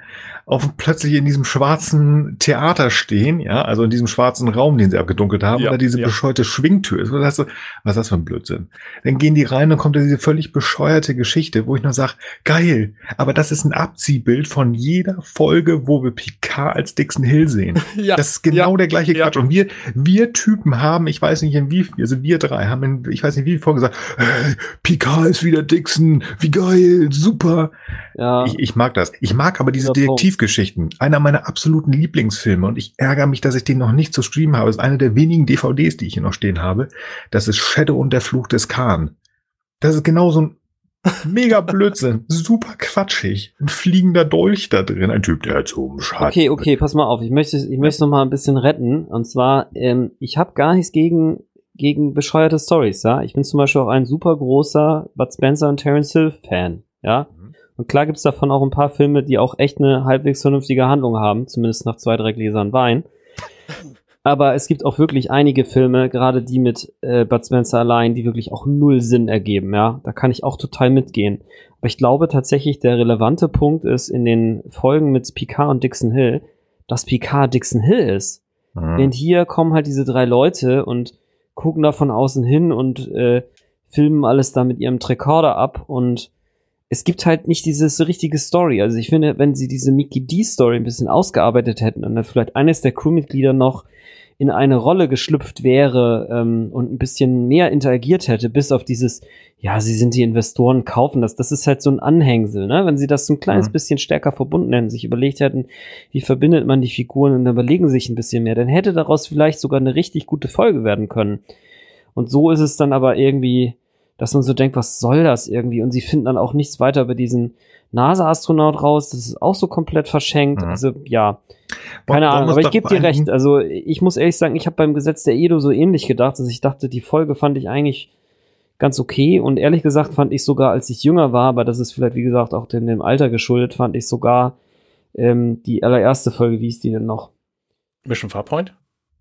auf plötzlich in diesem schwarzen Theater stehen, ja, also in diesem schwarzen Raum, den sie abgedunkelt haben, Ja, oder diese ja. bescheuerte Schwingtür ist. Was, ist das, was ist das für ein Blödsinn? Dann gehen die rein und kommt diese völlig bescheuerte Geschichte, wo ich nur sage, geil, aber das ist ein Abziehbild von jeder Folge, wo wir Picard als Dixon Hill sehen. Ja, Das ist genau ja, der gleiche ja. Quatsch. Und wir, wir Typen haben, ich weiß nicht in wie, also wir drei haben in, ich weiß nicht wie viel Folge gesagt, hey, Picard ist wieder Dixon, wie geil, super. ja, Ich, ich mag das. Ich mag aber diese Punkt. Detektivgeschichten. Einer meiner absoluten Lieblingsfilme und ich ärgere mich, dass ich den noch nicht zu streamen habe. Das ist eine der wenigen DVDs, die ich hier noch stehen habe. Das ist Shadow und der Fluch des Khan. Das ist genau so ein mega Blödsinn. Super quatschig. Ein fliegender Dolch da drin. Ein Typ, der zum Schatten. Okay, okay, pass mal auf. Ich möchte, ich möchte noch mal ein bisschen retten. Und zwar, ähm, ich habe gar nichts gegen gegen bescheuerte Stories. Ja, ich bin zum Beispiel auch ein super großer Bud Spencer und Terence Hill Fan. Ja. Und klar gibt's davon auch ein paar Filme, die auch echt eine halbwegs vernünftige Handlung haben, zumindest nach zwei drei Gläsern Wein. Aber es gibt auch wirklich einige Filme, gerade die mit äh, Bud Spencer allein, die wirklich auch null Sinn ergeben. Ja, da kann ich auch total mitgehen. Aber ich glaube tatsächlich, der relevante Punkt ist in den Folgen mit Picard und Dixon Hill, dass Picard Dixon Hill ist. Mhm. Während hier kommen halt diese drei Leute und gucken da von außen hin und äh, filmen alles da mit ihrem Tricorder ab und es gibt halt nicht diese so richtige Story. Also ich finde, wenn sie diese Mickey D Story ein bisschen ausgearbeitet hätten und dann vielleicht eines der Crewmitglieder noch in eine Rolle geschlüpft wäre ähm, und ein bisschen mehr interagiert hätte, bis auf dieses, ja, sie sind die Investoren, kaufen das. Das ist halt so ein Anhängsel, ne? Wenn sie das so ein kleines mhm. bisschen stärker verbunden hätten, sich überlegt hätten, wie verbindet man die Figuren und überlegen sich ein bisschen mehr, dann hätte daraus vielleicht sogar eine richtig gute Folge werden können. Und so ist es dann aber irgendwie, dass man so denkt, was soll das irgendwie? Und sie finden dann auch nichts weiter über diesen NASA-Astronaut raus. Das ist auch so komplett verschenkt. Mhm. Also ja, keine Boah, Ahnung. Aber ich gebe dir recht. Also ich muss ehrlich sagen, ich habe beim Gesetz der Edo so ähnlich gedacht, dass ich dachte, die Folge fand ich eigentlich ganz okay. Und ehrlich gesagt fand ich sogar, als ich jünger war, aber das ist vielleicht wie gesagt auch dem, dem Alter geschuldet, fand ich sogar ähm, die allererste Folge, wie ist die denn noch? Mission Farpoint?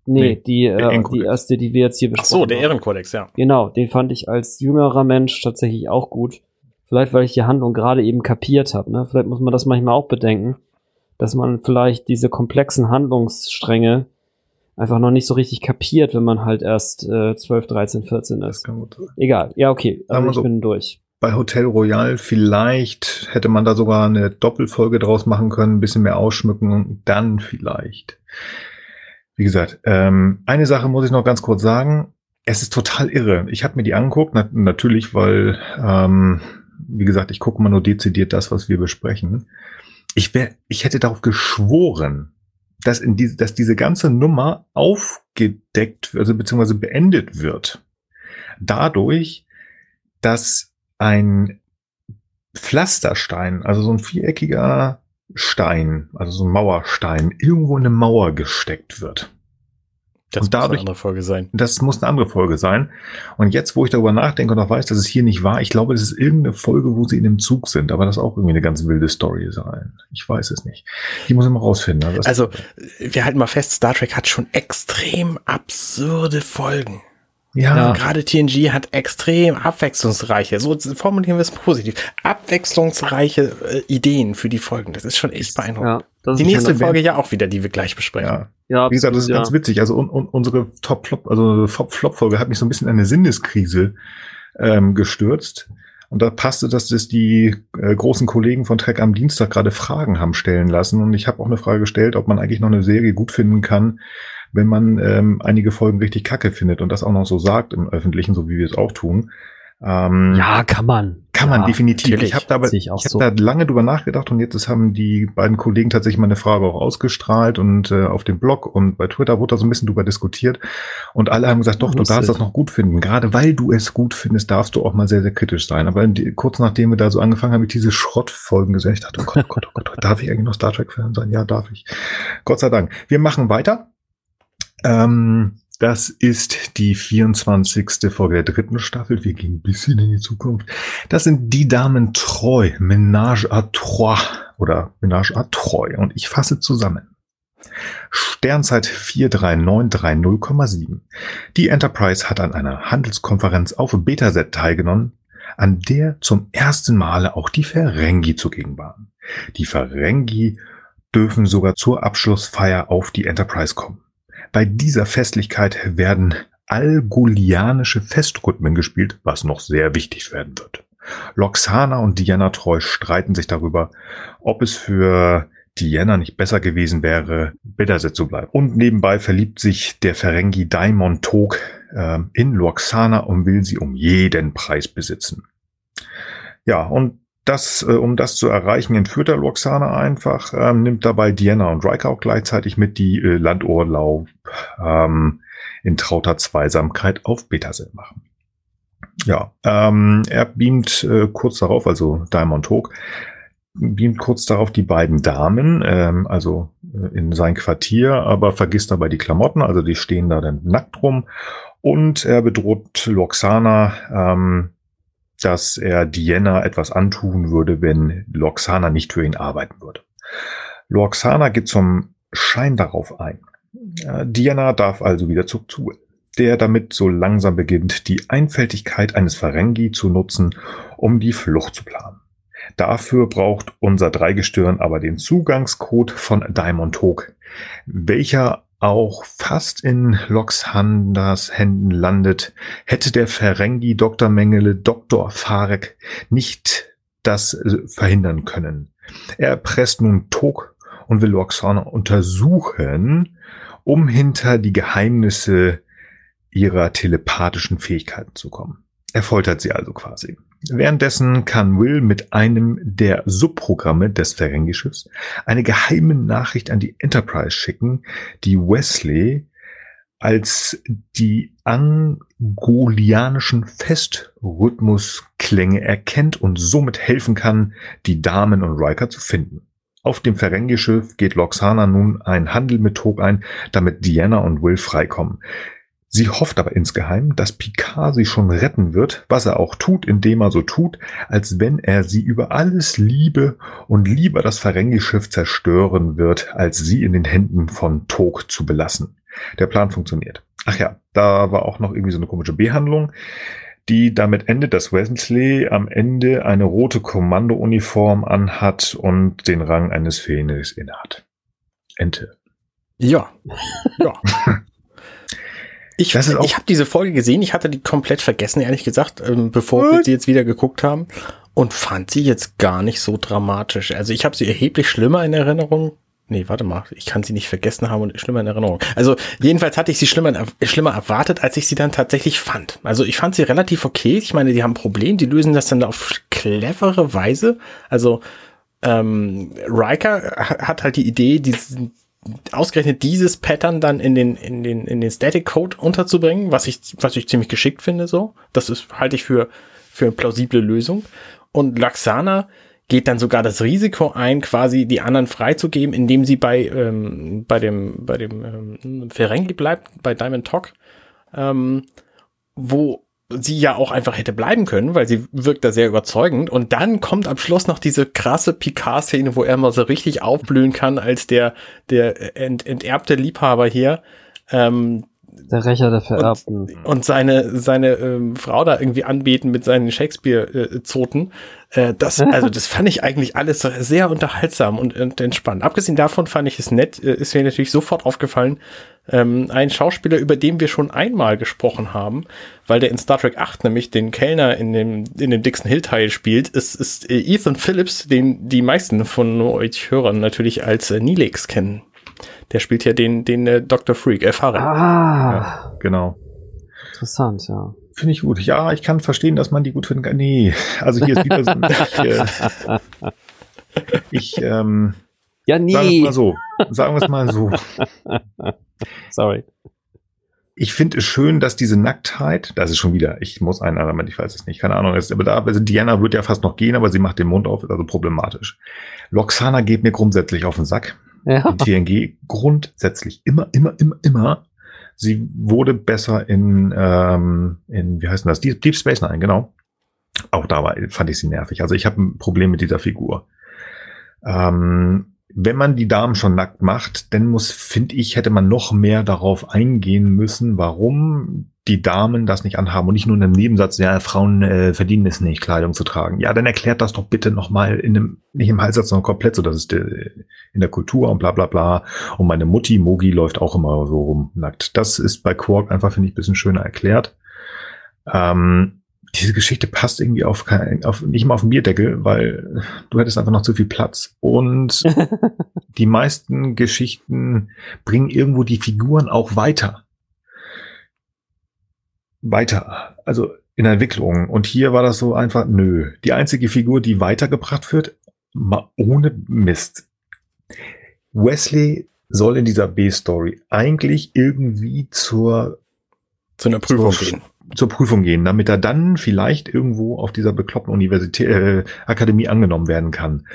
Nee, nee die, äh, die erste, die wir jetzt hier besprochen haben. Ach so, der Ehrenkodex, ja. Genau, den fand ich als jüngerer Mensch tatsächlich auch gut. Vielleicht, weil ich die Handlung gerade eben kapiert habe. Ne? Vielleicht muss man das manchmal auch bedenken, dass man vielleicht diese komplexen Handlungsstränge einfach noch nicht so richtig kapiert, wenn man halt erst äh, 12, 13, 14 ist. Egal. Ja, okay. Also ich so, bin durch. Bei Hotel Royal vielleicht hätte man da sogar eine Doppelfolge draus machen können, ein bisschen mehr ausschmücken und dann vielleicht. Wie gesagt, ähm, eine Sache muss ich noch ganz kurz sagen. Es ist total irre. Ich habe mir die angeguckt, na natürlich, weil ähm, wie gesagt, ich gucke mal nur dezidiert das, was wir besprechen. Ich wär, ich hätte darauf geschworen, dass in diese, dass diese ganze Nummer aufgedeckt, also beziehungsweise beendet wird. Dadurch, dass ein Pflasterstein, also so ein viereckiger Stein, also so ein Mauerstein, irgendwo in eine Mauer gesteckt wird. Das und dadurch, muss eine andere Folge sein. Das muss eine andere Folge sein. Und jetzt, wo ich darüber nachdenke und auch weiß, dass es hier nicht war, ich glaube, das ist irgendeine Folge, wo sie in dem Zug sind, aber das auch irgendwie eine ganz wilde Story sein. Ich weiß es nicht. Die muss ich mal rausfinden. Also, also wir halten mal fest, Star Trek hat schon extrem absurde Folgen. Ja. ja. Gerade TNG hat extrem abwechslungsreiche, so formulieren wir es positiv, abwechslungsreiche äh, Ideen für die Folgen. Das ist schon echt beeindruckend. Ja, die nächste Folge ja auch wieder, die wir gleich besprechen. Ja. Ja, Wie gesagt, das ist ja. ganz witzig. Also un, un, unsere Top-Flop, also Top-Flop-Folge hat mich so ein bisschen in eine Sinneskrise ähm, gestürzt. Und da passte, dass das die äh, großen Kollegen von Trek am Dienstag gerade Fragen haben stellen lassen. Und ich habe auch eine Frage gestellt, ob man eigentlich noch eine Serie gut finden kann, wenn man ähm, einige Folgen richtig kacke findet und das auch noch so sagt im Öffentlichen, so wie wir es auch tun. Ähm, ja, kann man. Kann man definitiv. Ich habe da, ich ich hab so. da lange drüber nachgedacht und jetzt haben die beiden Kollegen tatsächlich meine Frage auch ausgestrahlt und äh, auf dem Blog und bei Twitter wurde da so ein bisschen drüber diskutiert und alle haben gesagt, doch, du darfst das noch gut finden. Gerade weil du es gut findest, darfst du auch mal sehr, sehr kritisch sein. Aber die, kurz nachdem wir da so angefangen haben, mit diese Schrottfolgen gesehen, ich dachte, oh Gott, oh Gott, oh Gott, darf ich eigentlich noch Star Trek-Fan sein? Ja, darf ich. Gott sei Dank. Wir machen weiter. Ähm, das ist die 24. Folge der dritten Staffel. Wir gehen ein bisschen in die Zukunft. Das sind die Damen Treu, Ménage à Trois oder Ménage à Treu. Und ich fasse zusammen. Sternzeit 43930,7. Die Enterprise hat an einer Handelskonferenz auf Betaset teilgenommen, an der zum ersten Male auch die Ferengi zugegen waren. Die Ferengi dürfen sogar zur Abschlussfeier auf die Enterprise kommen. Bei dieser Festlichkeit werden algulianische Festrhythmen gespielt, was noch sehr wichtig werden wird. Loxana und Diana Treu streiten sich darüber, ob es für Diana nicht besser gewesen wäre, Bitterset zu bleiben. Und nebenbei verliebt sich der Ferengi Daimon Tog äh, in Loxana und will sie um jeden Preis besitzen. Ja, und das, äh, um das zu erreichen, entführt er Loxana einfach, ähm, nimmt dabei Diana und Riker auch gleichzeitig mit, die äh, Landurlaub ähm, in trauter Zweisamkeit auf Betasel machen. Ja, ähm, er beamt äh, kurz darauf, also Diamond Hook, beamt kurz darauf die beiden Damen, ähm, also äh, in sein Quartier, aber vergisst dabei die Klamotten, also die stehen da dann nackt rum. Und er bedroht Loxana, ähm, dass er Diana etwas antun würde, wenn Loxana nicht für ihn arbeiten würde. Loxana geht zum Schein darauf ein. Diana darf also wieder zu Zug der damit so langsam beginnt, die Einfältigkeit eines Ferengi zu nutzen, um die Flucht zu planen. Dafür braucht unser Dreigestirn aber den Zugangscode von Diamond Hawk, welcher auch fast in Loxhanders Händen landet, hätte der Ferengi Dr. Mengele Dr. Farek nicht das äh, verhindern können. Er erpresst nun Tok und will Roxana untersuchen, um hinter die Geheimnisse ihrer telepathischen Fähigkeiten zu kommen. Er foltert sie also quasi. Währenddessen kann Will mit einem der Subprogramme des Ferengi-Schiffs eine geheime Nachricht an die Enterprise schicken, die Wesley als die angolianischen Festrhythmusklänge erkennt und somit helfen kann, die Damen und Riker zu finden. Auf dem Ferengi-Schiff geht Loxana nun einen Handel mit Tog ein, damit Diana und Will freikommen. Sie hofft aber insgeheim, dass Picard sie schon retten wird, was er auch tut, indem er so tut, als wenn er sie über alles liebe und lieber das Ferengi-Schiff zerstören wird, als sie in den Händen von Tog zu belassen. Der Plan funktioniert. Ach ja, da war auch noch irgendwie so eine komische Behandlung, die damit endet, dass Wesley am Ende eine rote Kommandouniform anhat und den Rang eines Phoenix innehat. Ente. Ja. Ja. Ich, ich habe diese Folge gesehen, ich hatte die komplett vergessen, ehrlich gesagt, ähm, bevor What? wir sie jetzt wieder geguckt haben und fand sie jetzt gar nicht so dramatisch. Also ich habe sie erheblich schlimmer in Erinnerung. Nee, warte mal, ich kann sie nicht vergessen haben und schlimmer in Erinnerung. Also jedenfalls hatte ich sie schlimmer, schlimmer erwartet, als ich sie dann tatsächlich fand. Also ich fand sie relativ okay. Ich meine, die haben ein Problem, die lösen das dann auf clevere Weise. Also ähm, Riker hat halt die Idee, diesen, ausgerechnet dieses Pattern dann in den, in den, in den Static Code unterzubringen, was ich, was ich ziemlich geschickt finde, so. Das ist, halte ich für, für eine plausible Lösung. Und Laxana geht dann sogar das Risiko ein, quasi die anderen freizugeben, indem sie bei, ähm, bei dem, bei dem ähm, Ferengi bleibt, bei Diamond Talk, ähm, wo sie ja auch einfach hätte bleiben können, weil sie wirkt da sehr überzeugend. Und dann kommt am Schluss noch diese krasse Picard-Szene, wo er mal so richtig aufblühen kann als der, der ent, enterbte Liebhaber hier. Ähm, der Rächer der Vererbten. Und, und seine, seine ähm, Frau da irgendwie anbeten mit seinen Shakespeare-Zoten. Äh, das, also das fand ich eigentlich alles sehr unterhaltsam und, und entspannt. Abgesehen davon fand ich es nett, äh, ist mir natürlich sofort aufgefallen, ähm, ein Schauspieler, über den wir schon einmal gesprochen haben, weil der in Star Trek 8 nämlich den Kellner in dem, in dem Dixon Hill Teil spielt, ist, ist äh, Ethan Phillips, den die meisten von euch Hörern natürlich als äh, Neelix kennen. Der spielt ja den, den äh, Dr. Freak, erfahren. Ah. Ja, genau. Interessant, ja. Finde ich gut. Ja, ich kann verstehen, dass man die gut finden kann. Nee, also hier ist wieder so. ich, äh, ich ähm, ja, nee. Sagen wir es mal so. Sagen wir es mal so. Sorry. Ich finde es schön, dass diese Nacktheit, das ist schon wieder, ich muss einen anderen, ich weiß es nicht, keine Ahnung, ist, aber da, also Diana wird ja fast noch gehen, aber sie macht den Mund auf, ist also problematisch. Loxana geht mir grundsätzlich auf den Sack. Ja. Die TNG grundsätzlich immer, immer, immer, immer. Sie wurde besser in, ähm, in wie heißt das? Deep, Space Nine, genau. Auch da fand ich sie nervig. Also ich habe ein Problem mit dieser Figur. Ähm, wenn man die Damen schon nackt macht, dann muss, finde ich, hätte man noch mehr darauf eingehen müssen, warum die Damen das nicht anhaben und nicht nur in einem Nebensatz, ja, Frauen äh, verdienen es nicht, Kleidung zu tragen. Ja, dann erklärt das doch bitte nochmal in einem, nicht im Halbsatz, sondern komplett so, das ist äh, in der Kultur und bla bla bla. Und meine Mutti, Mogi, läuft auch immer so rum nackt. Das ist bei Quark einfach, finde ich, bisschen schöner erklärt. Ähm, diese Geschichte passt irgendwie auf, kein, auf nicht mal auf den Bierdeckel, weil du hättest einfach noch zu viel Platz. Und die meisten Geschichten bringen irgendwo die Figuren auch weiter. Weiter. Also in der Entwicklung. Und hier war das so einfach, nö. Die einzige Figur, die weitergebracht wird, mal ohne Mist. Wesley soll in dieser B-Story eigentlich irgendwie zur zu einer Prüfung gehen zur Prüfung gehen, damit er dann vielleicht irgendwo auf dieser bekloppten Universität, äh, Akademie angenommen werden kann.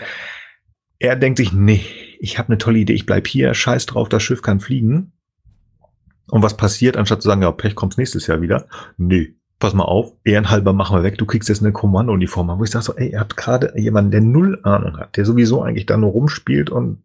Er denkt sich, nee, ich habe eine tolle Idee, ich bleib hier, scheiß drauf, das Schiff kann fliegen. Und was passiert, anstatt zu sagen, ja, Pech kommst nächstes Jahr wieder? Nee, pass mal auf, ehrenhalber machen wir weg, du kriegst jetzt eine Kommandouniform. Wo ich sage so, ey, ihr habt gerade jemanden, der null Ahnung hat, der sowieso eigentlich da nur rumspielt und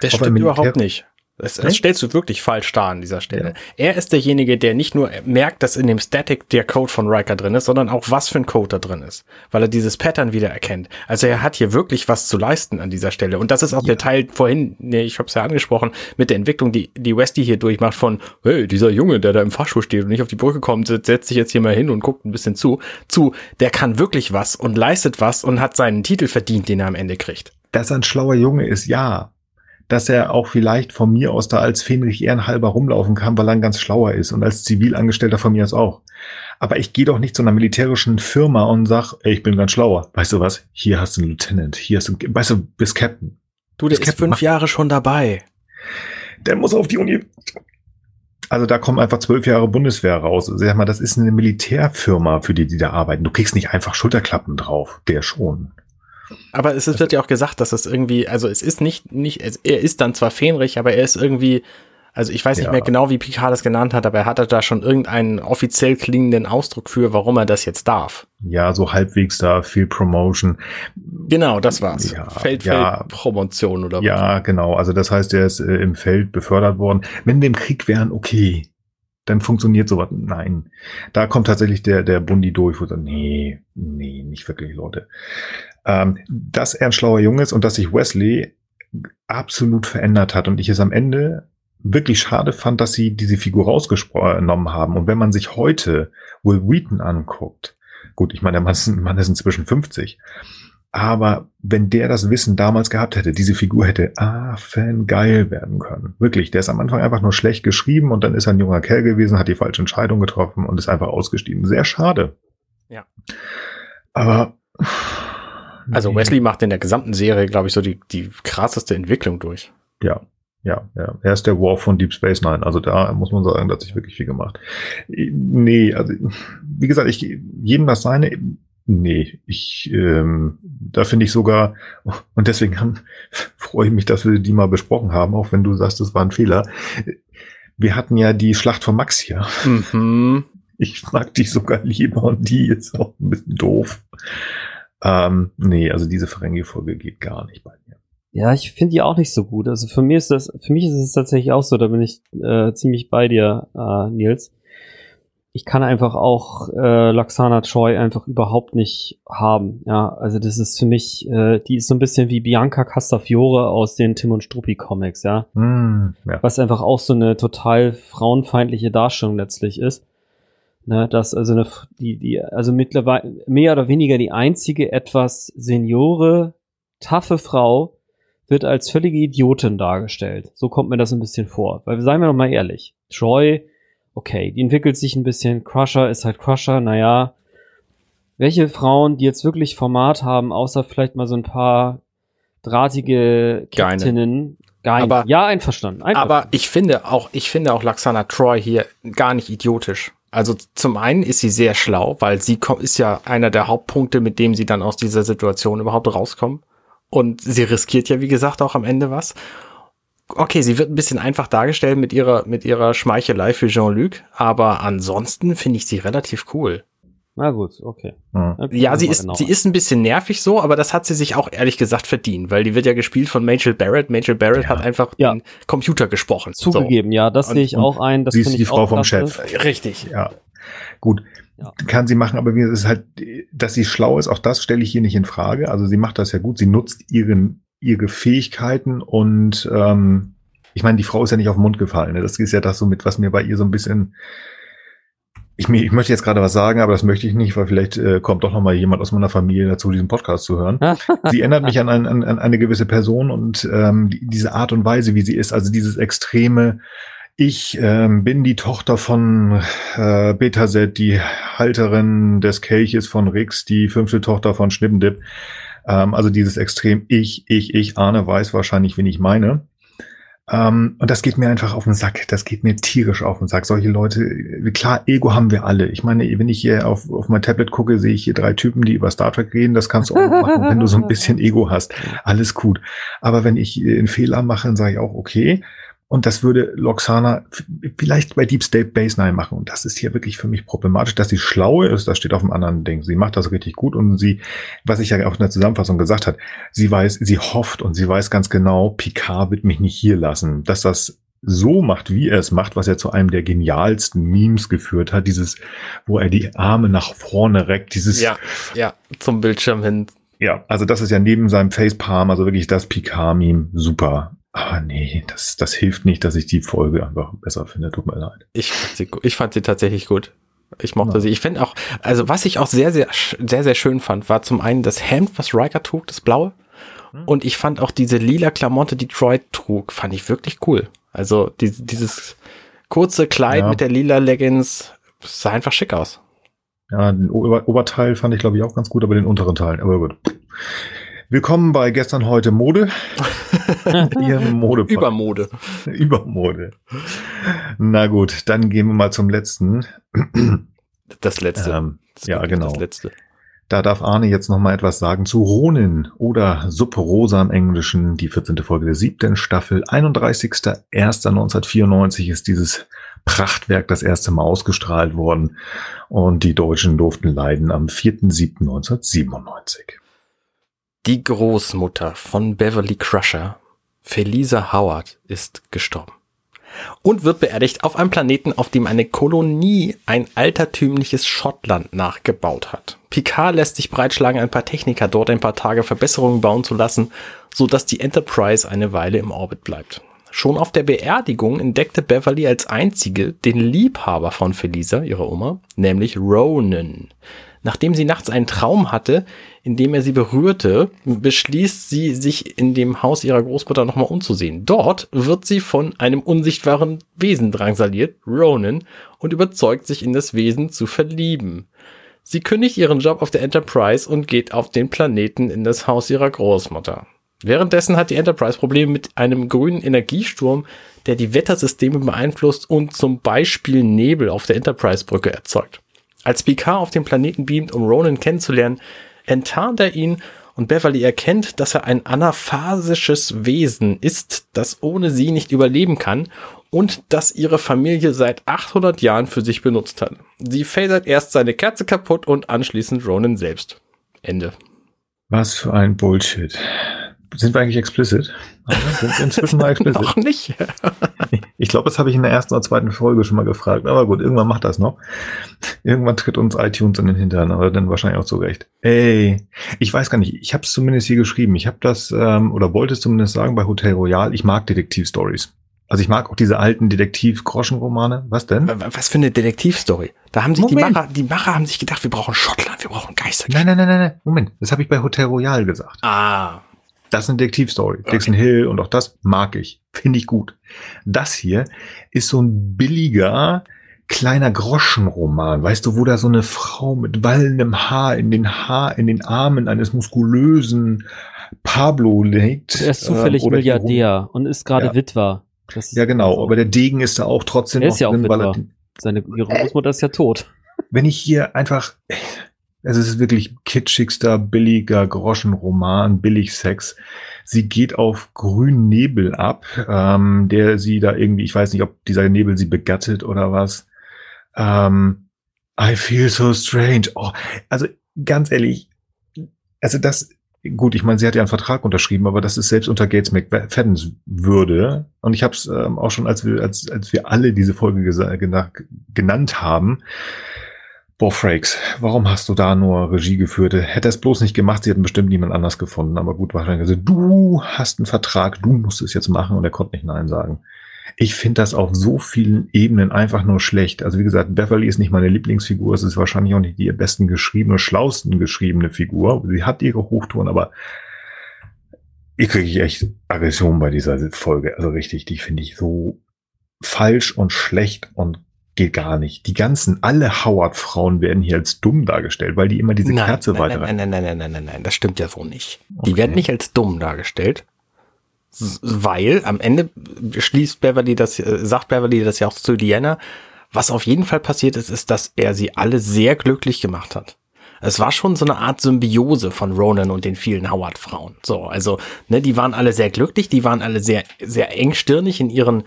das stimmt überhaupt nicht. Das, das stellst du wirklich falsch dar an dieser Stelle. Ja. Er ist derjenige, der nicht nur merkt, dass in dem Static der Code von Riker drin ist, sondern auch was für ein Code da drin ist, weil er dieses Pattern wieder erkennt. Also er hat hier wirklich was zu leisten an dieser Stelle. Und das ist auch ja. der Teil vorhin, nee, ich habe es ja angesprochen, mit der Entwicklung, die die Westy hier durchmacht von, hey, dieser Junge, der da im Fahrstuhl steht und nicht auf die Brücke kommt, setzt sich jetzt hier mal hin und guckt ein bisschen zu, zu, der kann wirklich was und leistet was und hat seinen Titel verdient, den er am Ende kriegt. Dass er ein schlauer Junge ist, ja dass er auch vielleicht von mir aus da als Fenrich ehrenhalber rumlaufen kann, weil er ein ganz schlauer ist und als Zivilangestellter von mir aus auch. Aber ich gehe doch nicht zu einer militärischen Firma und sag, ey, ich bin ganz schlauer. Weißt du was? Hier hast du einen Lieutenant, hier hast du, weißt du, bist Captain. Du, der ist Captain, fünf Jahre schon dabei. Der muss auf die Uni. Also da kommen einfach zwölf Jahre Bundeswehr raus. Also sag mal, das ist eine Militärfirma, für die die da arbeiten. Du kriegst nicht einfach Schulterklappen drauf. Der schon. Aber es wird ja auch gesagt, dass es irgendwie, also es ist nicht, nicht, er ist dann zwar Fähnrich, aber er ist irgendwie, also ich weiß nicht ja. mehr genau, wie Picard das genannt hat, aber er hatte da schon irgendeinen offiziell klingenden Ausdruck für, warum er das jetzt darf. Ja, so halbwegs da viel Promotion. Genau, das war's. Ja, Feldfeld-Promotion oder was? Ja, genau. Also das heißt, er ist äh, im Feld befördert worden. Wenn wir im Krieg wären, okay. Dann funktioniert sowas. Nein. Da kommt tatsächlich der, der Bundi durch, wo dann, nee, nee, nicht wirklich, Leute ähm, dass er ein schlauer Junge ist und dass sich Wesley absolut verändert hat und ich es am Ende wirklich schade fand, dass sie diese Figur rausgenommen haben. Und wenn man sich heute Will Wheaton anguckt, gut, ich meine, der Mann ist, Mann ist inzwischen 50, aber wenn der das Wissen damals gehabt hätte, diese Figur hätte ah, Fan geil werden können. Wirklich, der ist am Anfang einfach nur schlecht geschrieben und dann ist er ein junger Kerl gewesen, hat die falsche Entscheidung getroffen und ist einfach ausgestiegen. Sehr schade. Ja. Aber also Wesley macht in der gesamten Serie, glaube ich, so die, die krasseste Entwicklung durch. Ja, ja, ja. Er ist der War von Deep Space Nine. Also da muss man sagen, da hat sich wirklich viel gemacht. Nee, also wie gesagt, ich jedem das seine. Nee, ich ähm, da finde ich sogar und deswegen haben, freue ich mich, dass wir die mal besprochen haben, auch wenn du sagst, das war ein Fehler. Wir hatten ja die Schlacht von Max hier. Mhm. Ich mag dich sogar lieber und die ist auch ein bisschen doof. Ähm, nee, also diese Ferengi-Folge geht gar nicht bei mir. Ja, ich finde die auch nicht so gut. Also für mich ist das, für mich ist es tatsächlich auch so, da bin ich äh, ziemlich bei dir, äh, Nils. Ich kann einfach auch äh, Laxana Troy einfach überhaupt nicht haben. Ja, also das ist für mich, äh, die ist so ein bisschen wie Bianca Castafiore aus den Tim und Struppi Comics, ja? Mm, ja. Was einfach auch so eine total frauenfeindliche Darstellung letztlich ist. Ne, dass also eine, die, die, also mittlerweile mehr oder weniger die einzige etwas seniore, taffe Frau wird als völlige Idiotin dargestellt. So kommt mir das ein bisschen vor. Weil seien wir doch mal ehrlich. Troy, okay, die entwickelt sich ein bisschen. Crusher ist halt Crusher, naja. Welche Frauen, die jetzt wirklich Format haben, außer vielleicht mal so ein paar drahtige Captainen, Geil. Aber, ja, einverstanden, einverstanden. Aber ich finde auch, ich finde auch Laxana Troy hier gar nicht idiotisch. Also zum einen ist sie sehr schlau, weil sie ist ja einer der Hauptpunkte, mit dem sie dann aus dieser Situation überhaupt rauskommen. Und sie riskiert ja, wie gesagt, auch am Ende was. Okay, sie wird ein bisschen einfach dargestellt mit ihrer, mit ihrer Schmeichelei für Jean-Luc, aber ansonsten finde ich sie relativ cool. Na gut, okay. Ja, ja sie ist, sie ist ein bisschen nervig so, aber das hat sie sich auch ehrlich gesagt verdient, weil die wird ja gespielt von Majel Barrett. Majel Barrett ja. hat einfach ja. den Computer gesprochen. Zugegeben, so. ja, das sehe ich auch ein. Das sie ist die Frau vom Chef. Richtig. Ja. Gut. Ja. Kann sie machen, aber es ist halt, dass sie schlau ist, auch das stelle ich hier nicht in Frage. Also sie macht das ja gut, sie nutzt ihren, ihre Fähigkeiten und ähm, ich meine, die Frau ist ja nicht auf den Mund gefallen. Ne? Das ist ja das so mit, was mir bei ihr so ein bisschen ich, ich möchte jetzt gerade was sagen, aber das möchte ich nicht, weil vielleicht äh, kommt doch noch mal jemand aus meiner Familie dazu, diesen Podcast zu hören. sie erinnert mich an, ein, an, an eine gewisse Person und ähm, die, diese Art und Weise, wie sie ist, also dieses extreme, ich ähm, bin die Tochter von äh, Betaset, die Halterin des Kelches von Rix, die fünfte Tochter von Schnippendip. Ähm, also dieses Extrem, ich, ich, ich, Arne weiß wahrscheinlich, wen ich meine. Ähm, und das geht mir einfach auf den Sack. Das geht mir tierisch auf den Sack. Solche Leute, klar, Ego haben wir alle. Ich meine, wenn ich hier auf, auf mein Tablet gucke, sehe ich hier drei Typen, die über Star Trek reden. Das kannst du auch machen, wenn du so ein bisschen Ego hast. Alles gut. Aber wenn ich einen Fehler mache, dann sage ich auch, okay, und das würde Loxana vielleicht bei Deep State Base Nine machen. Und das ist hier wirklich für mich problematisch, dass sie schlau ist. Das steht auf einem anderen Ding. Sie macht das richtig gut und sie, was ich ja auch in der Zusammenfassung gesagt hat, sie weiß, sie hofft und sie weiß ganz genau, Picard wird mich nicht hier lassen. Dass das so macht, wie er es macht, was er zu einem der genialsten Memes geführt hat, dieses, wo er die Arme nach vorne reckt, dieses. Ja, ja, zum Bildschirm hin. Ja, also das ist ja neben seinem Facepalm, also wirklich das Picard-Meme, super. Aber nee, das, das hilft nicht, dass ich die Folge einfach besser finde. Tut mir leid. Ich fand sie, ich fand sie tatsächlich gut. Ich mochte ja. sie. Ich finde auch, also was ich auch sehr, sehr, sehr, sehr schön fand, war zum einen das Hemd, was Riker trug, das blaue. Hm. Und ich fand auch diese lila Klamotte, die Troy trug, fand ich wirklich cool. Also die, dieses kurze Kleid ja. mit der lila Leggings sah einfach schick aus. Ja, den Ober Oberteil fand ich glaube ich auch ganz gut, aber den unteren Teil, aber gut. Willkommen bei gestern heute Mode. Mode Übermode. Übermode. Na gut, dann gehen wir mal zum letzten. Das letzte. Ähm, das ja, genau. Das letzte. Da darf Arne jetzt noch mal etwas sagen zu Ronin oder Suppe Rosa im Englischen, die 14. Folge der siebten Staffel. 31.01.1994 ist dieses Prachtwerk das erste Mal ausgestrahlt worden und die Deutschen durften leiden am 4.07.1997. Die Großmutter von Beverly Crusher, Felisa Howard, ist gestorben und wird beerdigt auf einem Planeten, auf dem eine Kolonie ein altertümliches Schottland nachgebaut hat. Picard lässt sich breitschlagen, ein paar Techniker dort ein paar Tage Verbesserungen bauen zu lassen, so dass die Enterprise eine Weile im Orbit bleibt. Schon auf der Beerdigung entdeckte Beverly als einzige den Liebhaber von Felisa, ihrer Oma, nämlich Ronan. Nachdem sie nachts einen Traum hatte, in dem er sie berührte, beschließt sie, sich in dem Haus ihrer Großmutter nochmal umzusehen. Dort wird sie von einem unsichtbaren Wesen drangsaliert, Ronan, und überzeugt sich in das Wesen zu verlieben. Sie kündigt ihren Job auf der Enterprise und geht auf den Planeten in das Haus ihrer Großmutter. Währenddessen hat die Enterprise Probleme mit einem grünen Energiesturm, der die Wettersysteme beeinflusst und zum Beispiel Nebel auf der Enterprise-Brücke erzeugt. Als Picard auf den Planeten beamt, um Ronan kennenzulernen, enttarnt er ihn und Beverly erkennt, dass er ein anaphasisches Wesen ist, das ohne sie nicht überleben kann und das ihre Familie seit 800 Jahren für sich benutzt hat. Sie phasert erst seine Kerze kaputt und anschließend Ronan selbst. Ende. Was für ein Bullshit. Sind wir eigentlich explicit? Sind wir inzwischen mal explicit? Noch nicht. ich glaube, das habe ich in der ersten oder zweiten Folge schon mal gefragt. Aber gut, irgendwann macht das noch. Irgendwann tritt uns iTunes in den Hintern, aber dann wahrscheinlich auch zu Recht. Ey, ich weiß gar nicht. Ich habe es zumindest hier geschrieben. Ich habe das, ähm, oder wollte es zumindest sagen, bei Hotel Royal. Ich mag Detektivstories. Also ich mag auch diese alten Detektiv-Groschenromane. Was denn? Was für eine Detektivstory? Da haben sich Moment. die Macher, die Macher haben sich gedacht, wir brauchen Schottland, wir brauchen Geister. Nein, nein, nein, nein, nein. Moment. Das habe ich bei Hotel Royal gesagt. Ah. Das ist eine Detektivstory. Okay. Dixon Hill und auch das mag ich. Finde ich gut. Das hier ist so ein billiger, kleiner Groschenroman. Weißt du, wo da so eine Frau mit wallendem Haar in den Haar, in den Armen eines muskulösen Pablo liegt. Er ist zufällig äh, Milliardär und ist gerade ja. Witwer. ja, genau. Aber der Degen ist da auch trotzdem er ist ja drin, auch Witwer. Seine ihre Großmutter ist ja tot. Wenn ich hier einfach, es ist wirklich kitschigster, billiger Groschenroman, Billigsex. Sie geht auf grünen Nebel ab, ähm, der sie da irgendwie, ich weiß nicht, ob dieser Nebel sie begattet oder was. Ähm, I feel so strange. Oh, also ganz ehrlich, also das, gut, ich meine, sie hat ja einen Vertrag unterschrieben, aber das ist selbst unter Gates McFadden's Würde. Und ich habe es ähm, auch schon, als wir, als, als wir alle diese Folge genannt haben, Boah, Frakes, warum hast du da nur Regie geführt? Hätte es bloß nicht gemacht, sie hätten bestimmt niemand anders gefunden. Aber gut, wahrscheinlich. Du hast einen Vertrag, du musst es jetzt machen und er konnte nicht Nein sagen. Ich finde das auf so vielen Ebenen einfach nur schlecht. Also wie gesagt, Beverly ist nicht meine Lieblingsfigur. Es ist wahrscheinlich auch nicht die besten geschriebene, schlausten geschriebene Figur. Sie hat ihre Hochtouren, aber ich kriege echt Aggression bei dieser Folge. Also richtig, die finde ich so falsch und schlecht und geht gar nicht. Die ganzen, alle Howard-Frauen werden hier als dumm dargestellt, weil die immer diese nein, Kerze nein, weiter. Nein, nein, nein, nein, nein, nein, nein, das stimmt ja so nicht. Okay. Die werden nicht als dumm dargestellt, weil am Ende schließt Beverly das, äh, sagt Beverly das ja auch zu Diana. Was auf jeden Fall passiert ist, ist, dass er sie alle sehr glücklich gemacht hat. Es war schon so eine Art Symbiose von Ronan und den vielen Howard-Frauen. So, also, ne, die waren alle sehr glücklich, die waren alle sehr, sehr engstirnig in ihren,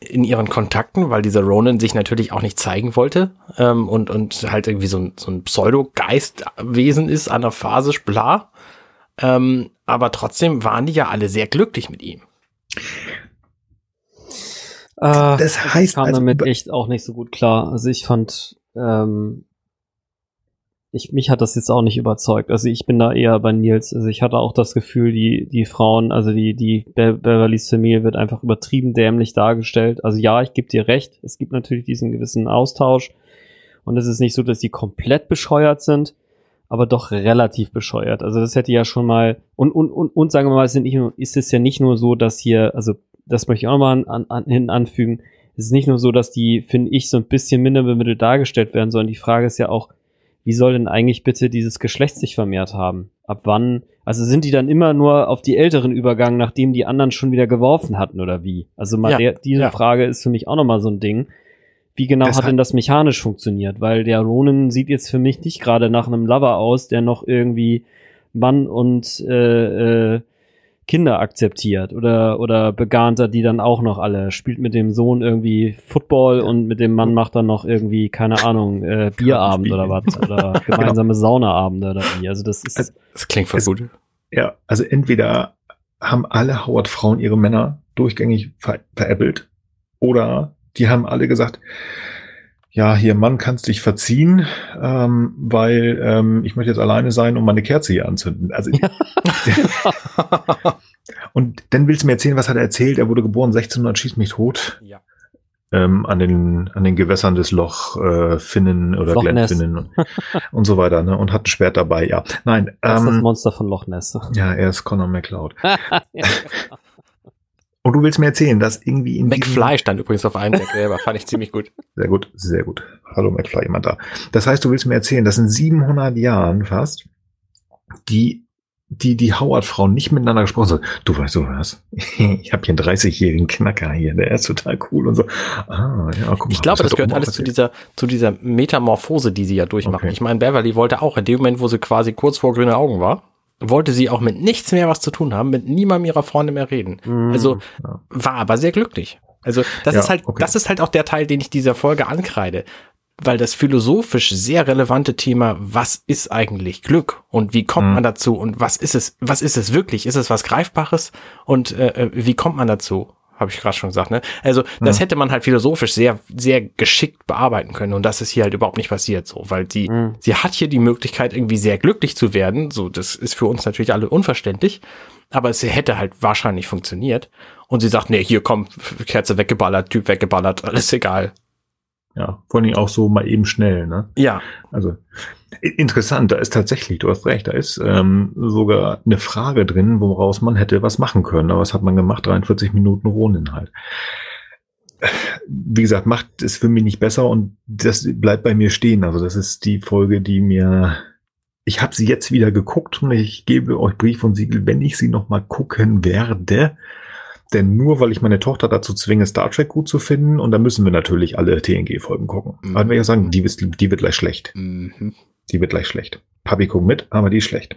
in ihren Kontakten, weil dieser Ronan sich natürlich auch nicht zeigen wollte ähm, und, und halt irgendwie so ein, so ein Pseudo-Geistwesen ist, anaphasisch, bla. Ähm, aber trotzdem waren die ja alle sehr glücklich mit ihm. Äh, das heißt, ich kam also, damit echt auch nicht so gut klar. Also ich fand, ähm, ich, mich hat das jetzt auch nicht überzeugt. Also ich bin da eher bei Nils. Also ich hatte auch das Gefühl, die, die Frauen, also die, die Be Beverlys Familie wird einfach übertrieben dämlich dargestellt. Also ja, ich gebe dir recht. Es gibt natürlich diesen gewissen Austausch. Und es ist nicht so, dass die komplett bescheuert sind, aber doch relativ bescheuert. Also das hätte ja schon mal, und, und, und, und sagen wir mal, es sind nicht ist es ja nicht nur so, dass hier, also das möchte ich auch nochmal an, an, hin anfügen, es ist nicht nur so, dass die, finde ich, so ein bisschen minder bemittelt dargestellt werden, sondern die Frage ist ja auch, wie soll denn eigentlich bitte dieses Geschlecht sich vermehrt haben? Ab wann? Also sind die dann immer nur auf die Älteren übergangen, nachdem die anderen schon wieder geworfen hatten oder wie? Also mal ja, der, diese ja. Frage ist für mich auch nochmal so ein Ding. Wie genau das hat denn das mechanisch funktioniert? Weil der Ronin sieht jetzt für mich nicht gerade nach einem Lover aus, der noch irgendwie Mann und äh, äh, Kinder akzeptiert oder, oder Begahnter, die dann auch noch alle spielt mit dem Sohn irgendwie Football und mit dem Mann macht dann noch irgendwie, keine Ahnung, äh, Bierabend oder was oder genau. gemeinsame genau. Saunaabende oder wie. Also das ist. Das klingt voll gut. Ja, also entweder haben alle Howard-Frauen ihre Männer durchgängig ver veräppelt oder die haben alle gesagt, ja, hier Mann, kannst dich verziehen, ähm, weil ähm, ich möchte jetzt alleine sein und meine Kerze hier anzünden. Also und dann willst du mir erzählen, was hat er erzählt? Er wurde geboren 1600, schießt mich tot. Ja. Ähm, an den an den Gewässern des Loch äh, Finnen oder Glennfinnen und, und so weiter, ne? Und hat ein Schwert dabei, ja. Nein, das ist das ähm, Monster von Loch Ness. Ja, er ist Conor McCloud. Und du willst mir erzählen, dass irgendwie in McFly stand übrigens auf einem der Gräber, fand ich ziemlich gut. Sehr gut, sehr gut. Hallo McFly, jemand da. Das heißt, du willst mir erzählen, dass in 700 Jahren fast die die die Howard-Frauen nicht miteinander gesprochen haben. Du weißt du was? ich habe hier einen 30-jährigen Knacker hier, der ist total cool und so. Ah, ja, guck mal, ich glaube, das gehört alles zu dieser zu dieser Metamorphose, die sie ja durchmachen. Okay. Ich meine, Beverly wollte auch in dem Moment, wo sie quasi kurz vor grüne Augen war, wollte sie auch mit nichts mehr was zu tun haben, mit niemandem ihrer Freunde mehr reden. Mm, also ja. war aber sehr glücklich. Also das ja, ist halt, okay. das ist halt auch der Teil, den ich dieser Folge ankreide. Weil das philosophisch sehr relevante Thema, was ist eigentlich Glück und wie kommt mm. man dazu und was ist es, was ist es wirklich? Ist es was Greifbares und äh, äh wie kommt man dazu? Habe ich gerade schon gesagt, ne? Also das mhm. hätte man halt philosophisch sehr, sehr geschickt bearbeiten können und das ist hier halt überhaupt nicht passiert, so, weil sie, mhm. sie hat hier die Möglichkeit, irgendwie sehr glücklich zu werden. So, das ist für uns natürlich alle unverständlich, aber es hätte halt wahrscheinlich funktioniert. Und sie sagt, nee, hier komm, Kerze weggeballert, Typ weggeballert, alles egal. Ja, vor allem auch so mal eben schnell, ne? Ja. Also interessant, da ist tatsächlich, du hast recht, da ist ähm, sogar eine Frage drin, woraus man hätte was machen können. Aber was hat man gemacht? 43 Minuten Rohninhalt. Wie gesagt, macht es für mich nicht besser und das bleibt bei mir stehen. Also das ist die Folge, die mir ich habe sie jetzt wieder geguckt und ich gebe euch Brief und Siegel, wenn ich sie noch mal gucken werde, denn nur weil ich meine Tochter dazu zwinge, Star Trek gut zu finden, und da müssen wir natürlich alle TNG-Folgen gucken. Mhm. Aber wenn ich sagen, die, wird, die wird gleich schlecht. Mhm. Die wird gleich schlecht. Papi guckt mit, aber die ist schlecht.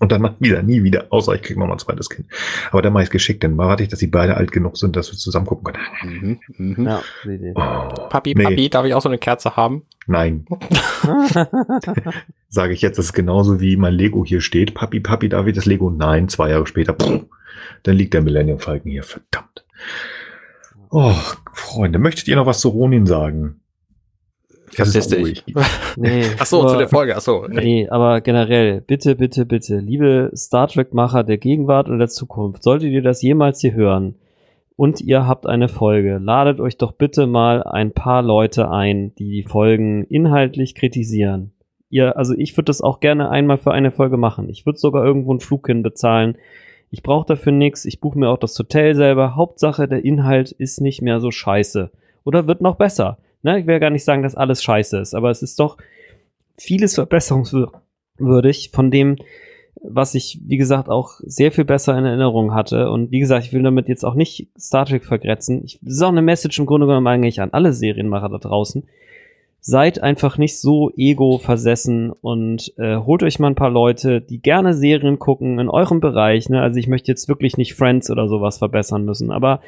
Und dann macht wieder, nie wieder, außer ich krieg noch mal ein zweites Kind. Aber dann mache ich es geschickt, dann warte ich, dass sie beide alt genug sind, dass wir zusammen gucken können. Mhm, mh. ja, oh, Papi, nee. Papi, darf ich auch so eine Kerze haben? Nein. Sage ich jetzt, das ist genauso wie mein Lego hier steht. Papi, Papi, darf ich das Lego? Nein, zwei Jahre später. Pff, dann liegt der Millennium Falcon hier. Verdammt. Oh, Freunde, möchtet ihr noch was zu Ronin sagen? Das ist ruhig. nee, Ach so, zu der Folge. Ach so. Nee. nee, aber generell, bitte, bitte, bitte, liebe Star Trek-Macher der Gegenwart und der Zukunft, solltet ihr das jemals hier hören und ihr habt eine Folge, ladet euch doch bitte mal ein paar Leute ein, die die Folgen inhaltlich kritisieren. Ihr, also ich würde das auch gerne einmal für eine Folge machen. Ich würde sogar irgendwo einen Flug hin bezahlen. Ich brauche dafür nichts. Ich buche mir auch das Hotel selber. Hauptsache, der Inhalt ist nicht mehr so scheiße. Oder wird noch besser. Ne? Ich will gar nicht sagen, dass alles scheiße ist, aber es ist doch vieles verbesserungswürdig von dem, was ich, wie gesagt, auch sehr viel besser in Erinnerung hatte. Und wie gesagt, ich will damit jetzt auch nicht Star Trek vergrätzen. Ich, das ist auch eine Message im Grunde genommen eigentlich an alle Serienmacher da draußen seid einfach nicht so ego-versessen und äh, holt euch mal ein paar Leute, die gerne Serien gucken in eurem Bereich. Ne? Also ich möchte jetzt wirklich nicht Friends oder sowas verbessern müssen, aber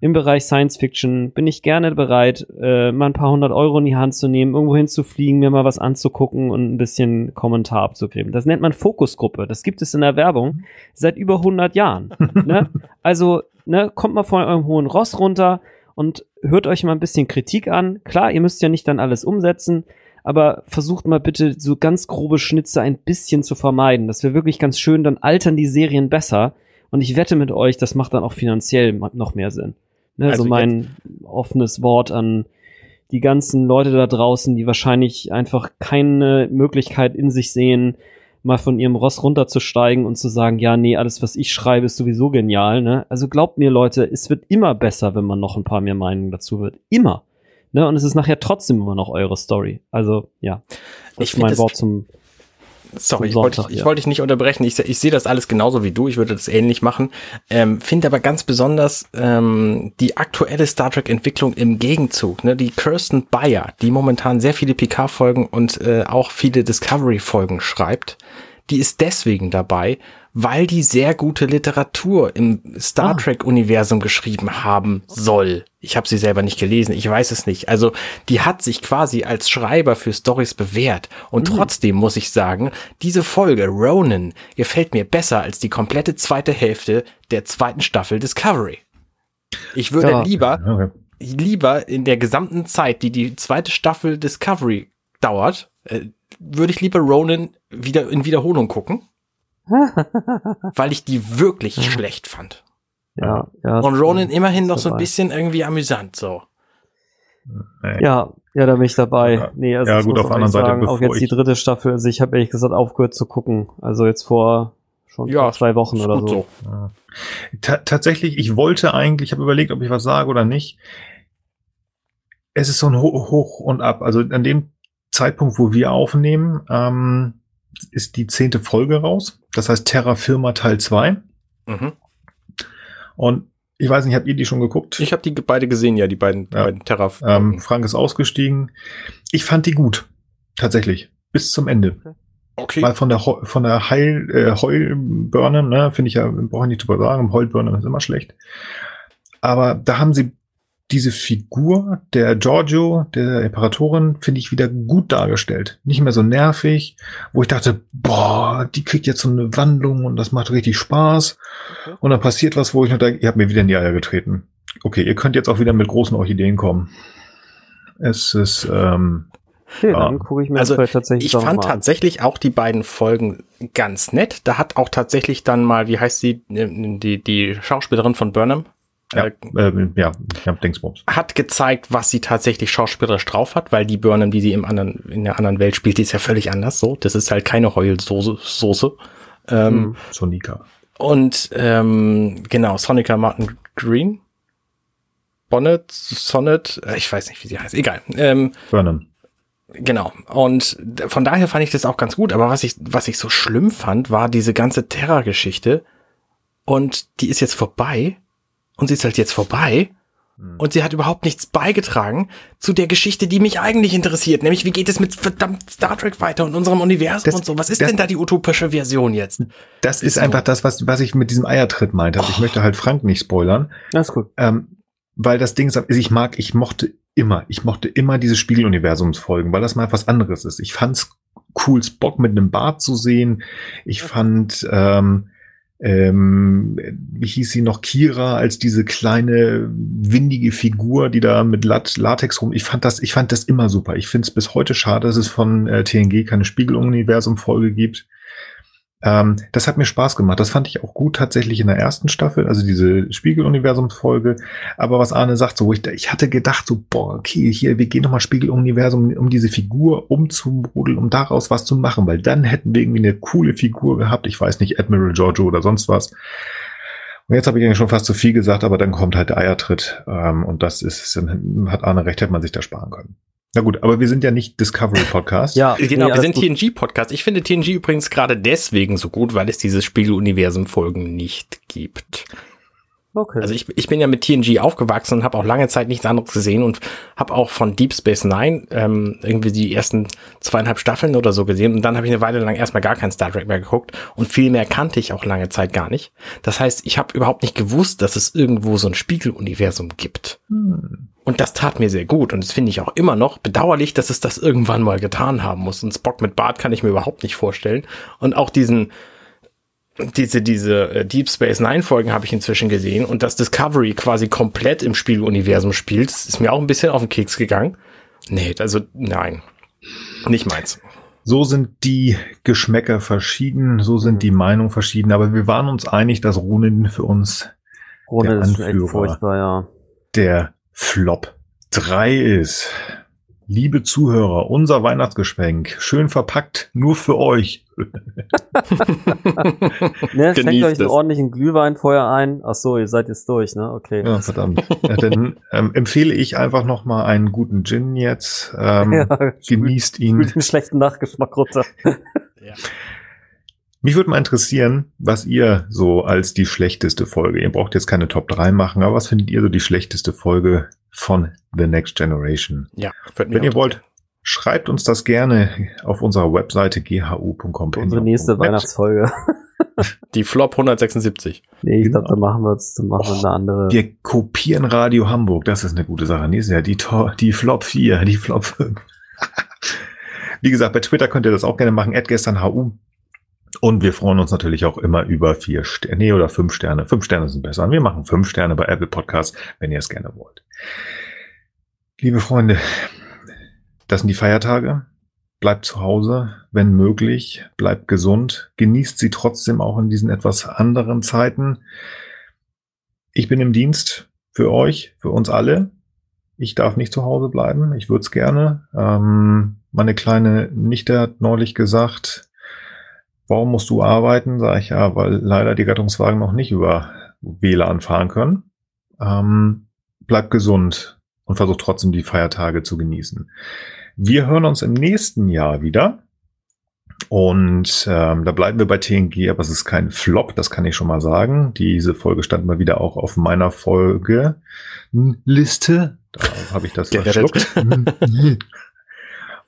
im Bereich Science Fiction bin ich gerne bereit, äh, mal ein paar hundert Euro in die Hand zu nehmen, irgendwo hinzufliegen, mir mal was anzugucken und ein bisschen Kommentar abzugeben. Das nennt man Fokusgruppe. Das gibt es in der Werbung seit über 100 Jahren. ne? Also ne, kommt mal von eurem hohen Ross runter, und hört euch mal ein bisschen Kritik an. Klar, ihr müsst ja nicht dann alles umsetzen, aber versucht mal bitte so ganz grobe Schnitze ein bisschen zu vermeiden. Das wäre wirklich ganz schön, dann altern die Serien besser. Und ich wette mit euch, das macht dann auch finanziell noch mehr Sinn. Ne, also so mein offenes Wort an die ganzen Leute da draußen, die wahrscheinlich einfach keine Möglichkeit in sich sehen, mal von ihrem Ross runterzusteigen und zu sagen, ja, nee, alles, was ich schreibe, ist sowieso genial. Ne? Also glaubt mir, Leute, es wird immer besser, wenn man noch ein paar mehr Meinungen dazu wird. Immer. Ne? Und es ist nachher trotzdem immer noch eure Story. Also, ja. Das ich ist mein Wort zum Sorry, ich wollte, ich wollte dich nicht unterbrechen. Ich, ich sehe das alles genauso wie du. Ich würde das ähnlich machen. Ähm, Finde aber ganz besonders ähm, die aktuelle Star Trek Entwicklung im Gegenzug. Ne? Die Kirsten Bayer, die momentan sehr viele PK-Folgen und äh, auch viele Discovery-Folgen schreibt, die ist deswegen dabei, weil die sehr gute Literatur im Star ah. Trek-Universum geschrieben haben soll. Ich habe sie selber nicht gelesen, ich weiß es nicht. Also die hat sich quasi als Schreiber für Stories bewährt. Und mhm. trotzdem muss ich sagen, diese Folge Ronan gefällt mir besser als die komplette zweite Hälfte der zweiten Staffel Discovery. Ich würde ja. lieber, okay. lieber in der gesamten Zeit, die die zweite Staffel Discovery dauert, äh, würde ich lieber Ronan wieder in Wiederholung gucken weil ich die wirklich schlecht fand. Ja, ja. Und Ronan immerhin noch so ein bisschen irgendwie amüsant, so. Ja, ja, da bin ich dabei. Ja, nee, also ja gut, auf der anderen Seite. Sagen, auch jetzt die dritte Staffel, also ich habe ehrlich gesagt aufgehört zu gucken. Also jetzt vor schon ja, zwei Wochen oder so. so. Ja. Tatsächlich, ich wollte eigentlich, ich habe überlegt, ob ich was sage oder nicht. Es ist so ein Hoch und Ab. Also an dem Zeitpunkt, wo wir aufnehmen, ähm, ist die zehnte Folge raus. Das heißt Terra Firma Teil 2. Mhm. Und ich weiß nicht, habt ihr die schon geguckt? Ich habe die beide gesehen, ja, die beiden, ja. beiden Terra. Ähm, Frank ist ausgestiegen. Ich fand die gut. Tatsächlich. Bis zum Ende. Okay. Weil von der, von der Heil, äh, Heulbirne, ne, finde ich ja, brauche ich nicht drüber sagen, Heulbirne ist immer schlecht. Aber da haben sie diese Figur der Giorgio, der Imperatorin, finde ich wieder gut dargestellt. Nicht mehr so nervig, wo ich dachte, boah, die kriegt jetzt so eine Wandlung und das macht richtig Spaß. Okay. Und dann passiert was, wo ich nur denke, ihr habt mir wieder in die Eier getreten. Okay, ihr könnt jetzt auch wieder mit großen Orchideen kommen. Es ist, ähm, Okay, ja. dann gucke ich mir also, das tatsächlich Ich fand tatsächlich auch die beiden Folgen ganz nett. Da hat auch tatsächlich dann mal, wie heißt sie, die, die Schauspielerin von Burnham? Ja, äh, ja, ja, Dingsbums. Hat gezeigt, was sie tatsächlich schauspielerisch drauf hat, weil die Burnham, die sie im anderen, in der anderen Welt spielt, die ist ja völlig anders so. Das ist halt keine Heulsoße. Soße. Ähm, hm, Sonika. Und ähm, genau, Sonica Martin Green. Bonnet, Sonnet, äh, ich weiß nicht, wie sie heißt, egal. Ähm, Burnham. Genau. Und von daher fand ich das auch ganz gut. Aber was ich, was ich so schlimm fand, war diese ganze Terror-Geschichte. Und die ist jetzt vorbei und sie ist halt jetzt vorbei. Hm. Und sie hat überhaupt nichts beigetragen zu der Geschichte, die mich eigentlich interessiert. Nämlich, wie geht es mit verdammt Star Trek weiter und unserem Universum das, und so? Was ist das, denn da die utopische Version jetzt? Das ist, ist einfach so. das, was, was ich mit diesem Eiertritt meinte. Also oh. Ich möchte halt Frank nicht spoilern. Das ist gut. Ähm, weil das Ding ist, ich mag, ich mochte immer, ich mochte immer diese Spiegeluniversumsfolgen, weil das mal was anderes ist. Ich fand's cool, Spock mit einem Bart zu sehen. Ich fand, ähm, ähm, wie hieß sie noch, Kira als diese kleine windige Figur, die da mit Lat Latex rum. Ich fand das, ich fand das immer super. Ich finde es bis heute schade, dass es von äh, TNG keine Spiegeluniversum-Folge gibt. Ähm, das hat mir Spaß gemacht. Das fand ich auch gut tatsächlich in der ersten Staffel, also diese Spiegeluniversum-Folge. Aber was Arne sagt, so, ich, ich hatte gedacht, so, boah, okay, hier, wir gehen nochmal Spiegeluniversum, um diese Figur umzubrudeln, um daraus was zu machen, weil dann hätten wir irgendwie eine coole Figur gehabt. Ich weiß nicht, Admiral Giorgio oder sonst was. Und jetzt habe ich eigentlich schon fast zu viel gesagt, aber dann kommt halt der Eiertritt. Ähm, und das ist, hat Arne recht, hätte man sich da sparen können. Na gut, aber wir sind ja nicht Discovery Podcast. ja, genau, nee, wir sind TNG Podcast. Ich finde TNG übrigens gerade deswegen so gut, weil es diese Spiegeluniversum Folgen nicht gibt. Okay. Also ich, ich bin ja mit TNG aufgewachsen und habe auch lange Zeit nichts anderes gesehen und habe auch von Deep Space Nine ähm, irgendwie die ersten zweieinhalb Staffeln oder so gesehen und dann habe ich eine Weile lang erstmal gar kein Star Trek mehr geguckt und viel mehr kannte ich auch lange Zeit gar nicht. Das heißt, ich habe überhaupt nicht gewusst, dass es irgendwo so ein Spiegeluniversum gibt. Hm. Und das tat mir sehr gut und das finde ich auch immer noch bedauerlich, dass es das irgendwann mal getan haben muss. Und Spock mit Bart kann ich mir überhaupt nicht vorstellen. Und auch diesen diese, diese äh, Deep Space Nine Folgen habe ich inzwischen gesehen und dass Discovery quasi komplett im Spieluniversum spielt, ist mir auch ein bisschen auf den Keks gegangen. Nee, also nein. Nicht meins. So sind die Geschmäcker verschieden, so sind die Meinungen verschieden, aber wir waren uns einig, dass Ronin für uns Ohne der ist Anführer. furchtbar, ja. der Flop 3 ist. Liebe Zuhörer, unser Weihnachtsgeschenk, schön verpackt, nur für euch. Ne, schenkt Genießt euch einen es. ordentlichen Glühwein vorher ein. Ach so, ihr seid jetzt durch, ne? Okay. Ja, verdammt. Ja, dann ähm, empfehle ich einfach noch mal einen guten Gin jetzt. Ähm, Ja, genießt ihn. den schlechten Nachgeschmack runter. Mich würde mal interessieren, was ihr so als die schlechteste Folge, ihr braucht jetzt keine Top 3 machen, aber was findet ihr so die schlechteste Folge von The Next Generation? Ja, Wenn ihr wollt, schreibt uns das gerne auf unserer Webseite ghu.com. Unsere nächste Weihnachtsfolge. Die Flop 176. Nee, ich Genau. glaube, dann machen wir jetzt, dann machen wir eine andere. Wir kopieren Radio Hamburg, das ist eine gute Sache. Nächstes Jahr die, To- die Flop 4, die Flop 5. Wie gesagt, bei Twitter könnt ihr das auch gerne machen, gestern HU. Und wir freuen uns natürlich auch immer über vier Sterne, nee, oder fünf Sterne. Fünf Sterne sind besser. Wir machen fünf Sterne bei Apple Podcasts, wenn ihr es gerne wollt. Liebe Freunde, das sind die Feiertage. Bleibt zu Hause, wenn möglich. Bleibt gesund. Genießt sie trotzdem auch in diesen etwas anderen Zeiten. Ich bin im Dienst für euch, für uns alle. Ich darf nicht zu Hause bleiben. Ich würde es gerne. Ähm, meine kleine Nichte hat neulich gesagt, warum musst du arbeiten? Sag ich ja, weil leider die Rettungswagen noch nicht über WLAN fahren können. Ähm, bleib gesund und versuch trotzdem die Feiertage zu genießen. Wir hören uns im nächsten Jahr wieder. Und ähm, da bleiben wir bei TNG, aber es ist kein Flop, das kann ich schon mal sagen. Diese Folge stand mal wieder auch auf meiner Folge-Liste. Da habe ich das verschluckt.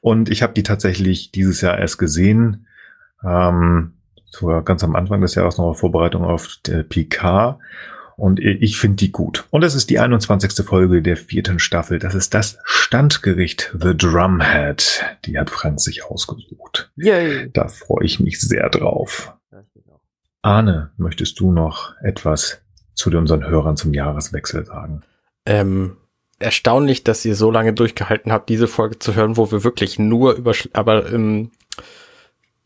Und ich habe die tatsächlich dieses Jahr erst gesehen. Ähm, sogar ganz am Anfang des Jahres noch auf Vorbereitung auf der PK. Und ich finde die gut. Und es ist die 21. Folge der vierten Staffel. Das ist das Standgericht The Drumhead. Die hat Frank sich ausgesucht. Yay! Da freue ich mich sehr drauf. Arne, möchtest du noch etwas zu unseren Hörern zum Jahreswechsel sagen? Ähm, erstaunlich, dass ihr so lange durchgehalten habt, diese Folge zu hören, wo wir wirklich nur über, aber ähm,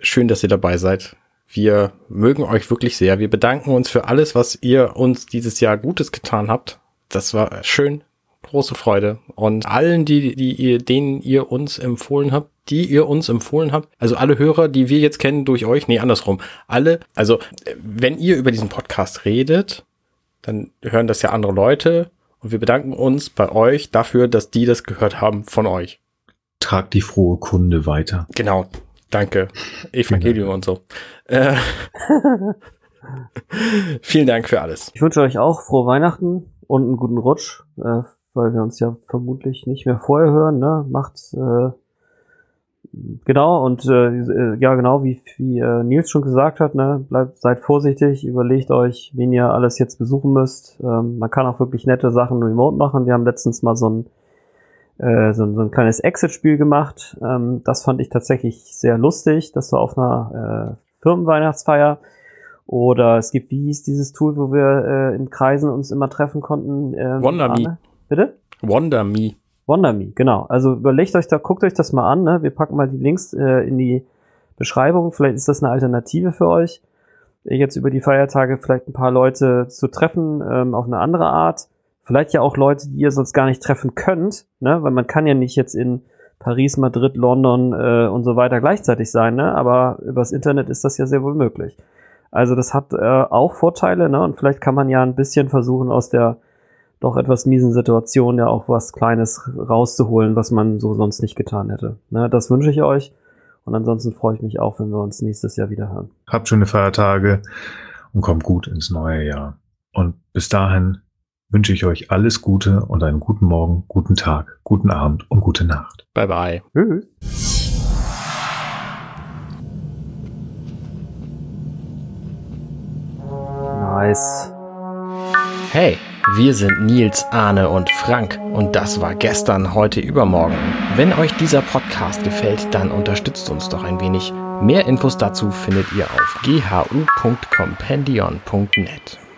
schön, dass ihr dabei seid. Wir mögen euch wirklich sehr. Wir bedanken uns für alles, was ihr uns dieses Jahr Gutes getan habt. Das war schön, große Freude. Und allen, die, die ihr, denen ihr uns empfohlen habt, die ihr uns empfohlen habt, also alle Hörer, die wir jetzt kennen durch euch, nee, andersrum, alle, also wenn ihr über diesen Podcast redet, dann hören das ja andere Leute und wir bedanken uns bei euch dafür, dass die das gehört haben von euch. Tragt die frohe Kunde weiter. Genau. Danke. Evangelium und so. Äh, vielen Dank für alles. Ich wünsche euch auch frohe Weihnachten und einen guten Rutsch, äh, weil wir uns ja vermutlich nicht mehr vorher hören. Ne? Macht äh, genau und äh, äh, ja genau wie, wie äh, Nils schon gesagt hat, ne, bleibt seid vorsichtig, überlegt euch, wen ihr alles jetzt besuchen müsst. Ähm, man kann auch wirklich nette Sachen remote machen. Wir haben letztens mal so ein äh, so, ein- so ein kleines Exit-Spiel gemacht. Ähm, das fand ich tatsächlich sehr lustig. Das war auf einer äh, Firmenweihnachtsfeier. Oder es gibt, wie hieß dieses Tool, wo wir äh, in Kreisen uns immer treffen konnten? Ähm, Wonder Me. Arne? Bitte? Wonder Me. WonderMe, genau. Also überlegt euch da, guckt euch das mal an. Ne? Wir packen mal die Links äh, in die Beschreibung. Vielleicht ist das eine Alternative für euch, jetzt über die Feiertage vielleicht ein paar Leute zu treffen ähm, auf eine andere Art. Vielleicht ja auch Leute, die ihr sonst gar nicht treffen könnt, ne? weil man kann ja nicht jetzt in Paris, Madrid, London äh, und so weiter gleichzeitig sein, ne? aber übers Internet ist das ja sehr wohl möglich. Also das hat äh, auch Vorteile ne? und vielleicht kann man ja ein bisschen versuchen aus der doch etwas miesen Situation ja auch was Kleines rauszuholen, was man so sonst nicht getan hätte. Ne, das wünsche ich euch. Und ansonsten freue ich mich auch, wenn wir uns nächstes Jahr wieder hören. Habt schöne Feiertage und kommt gut ins neue Jahr. Und bis dahin wünsche ich euch alles Gute und einen guten Morgen, guten Tag, guten Abend und gute Nacht. Bye bye. Tschüss. Nice. Hey, wir sind Nils, Arne und Frank und das war gestern, heute, übermorgen. Wenn euch dieser Podcast gefällt, dann unterstützt uns doch ein wenig Mehr Infos dazu findet ihr auf ghu.compendion.net.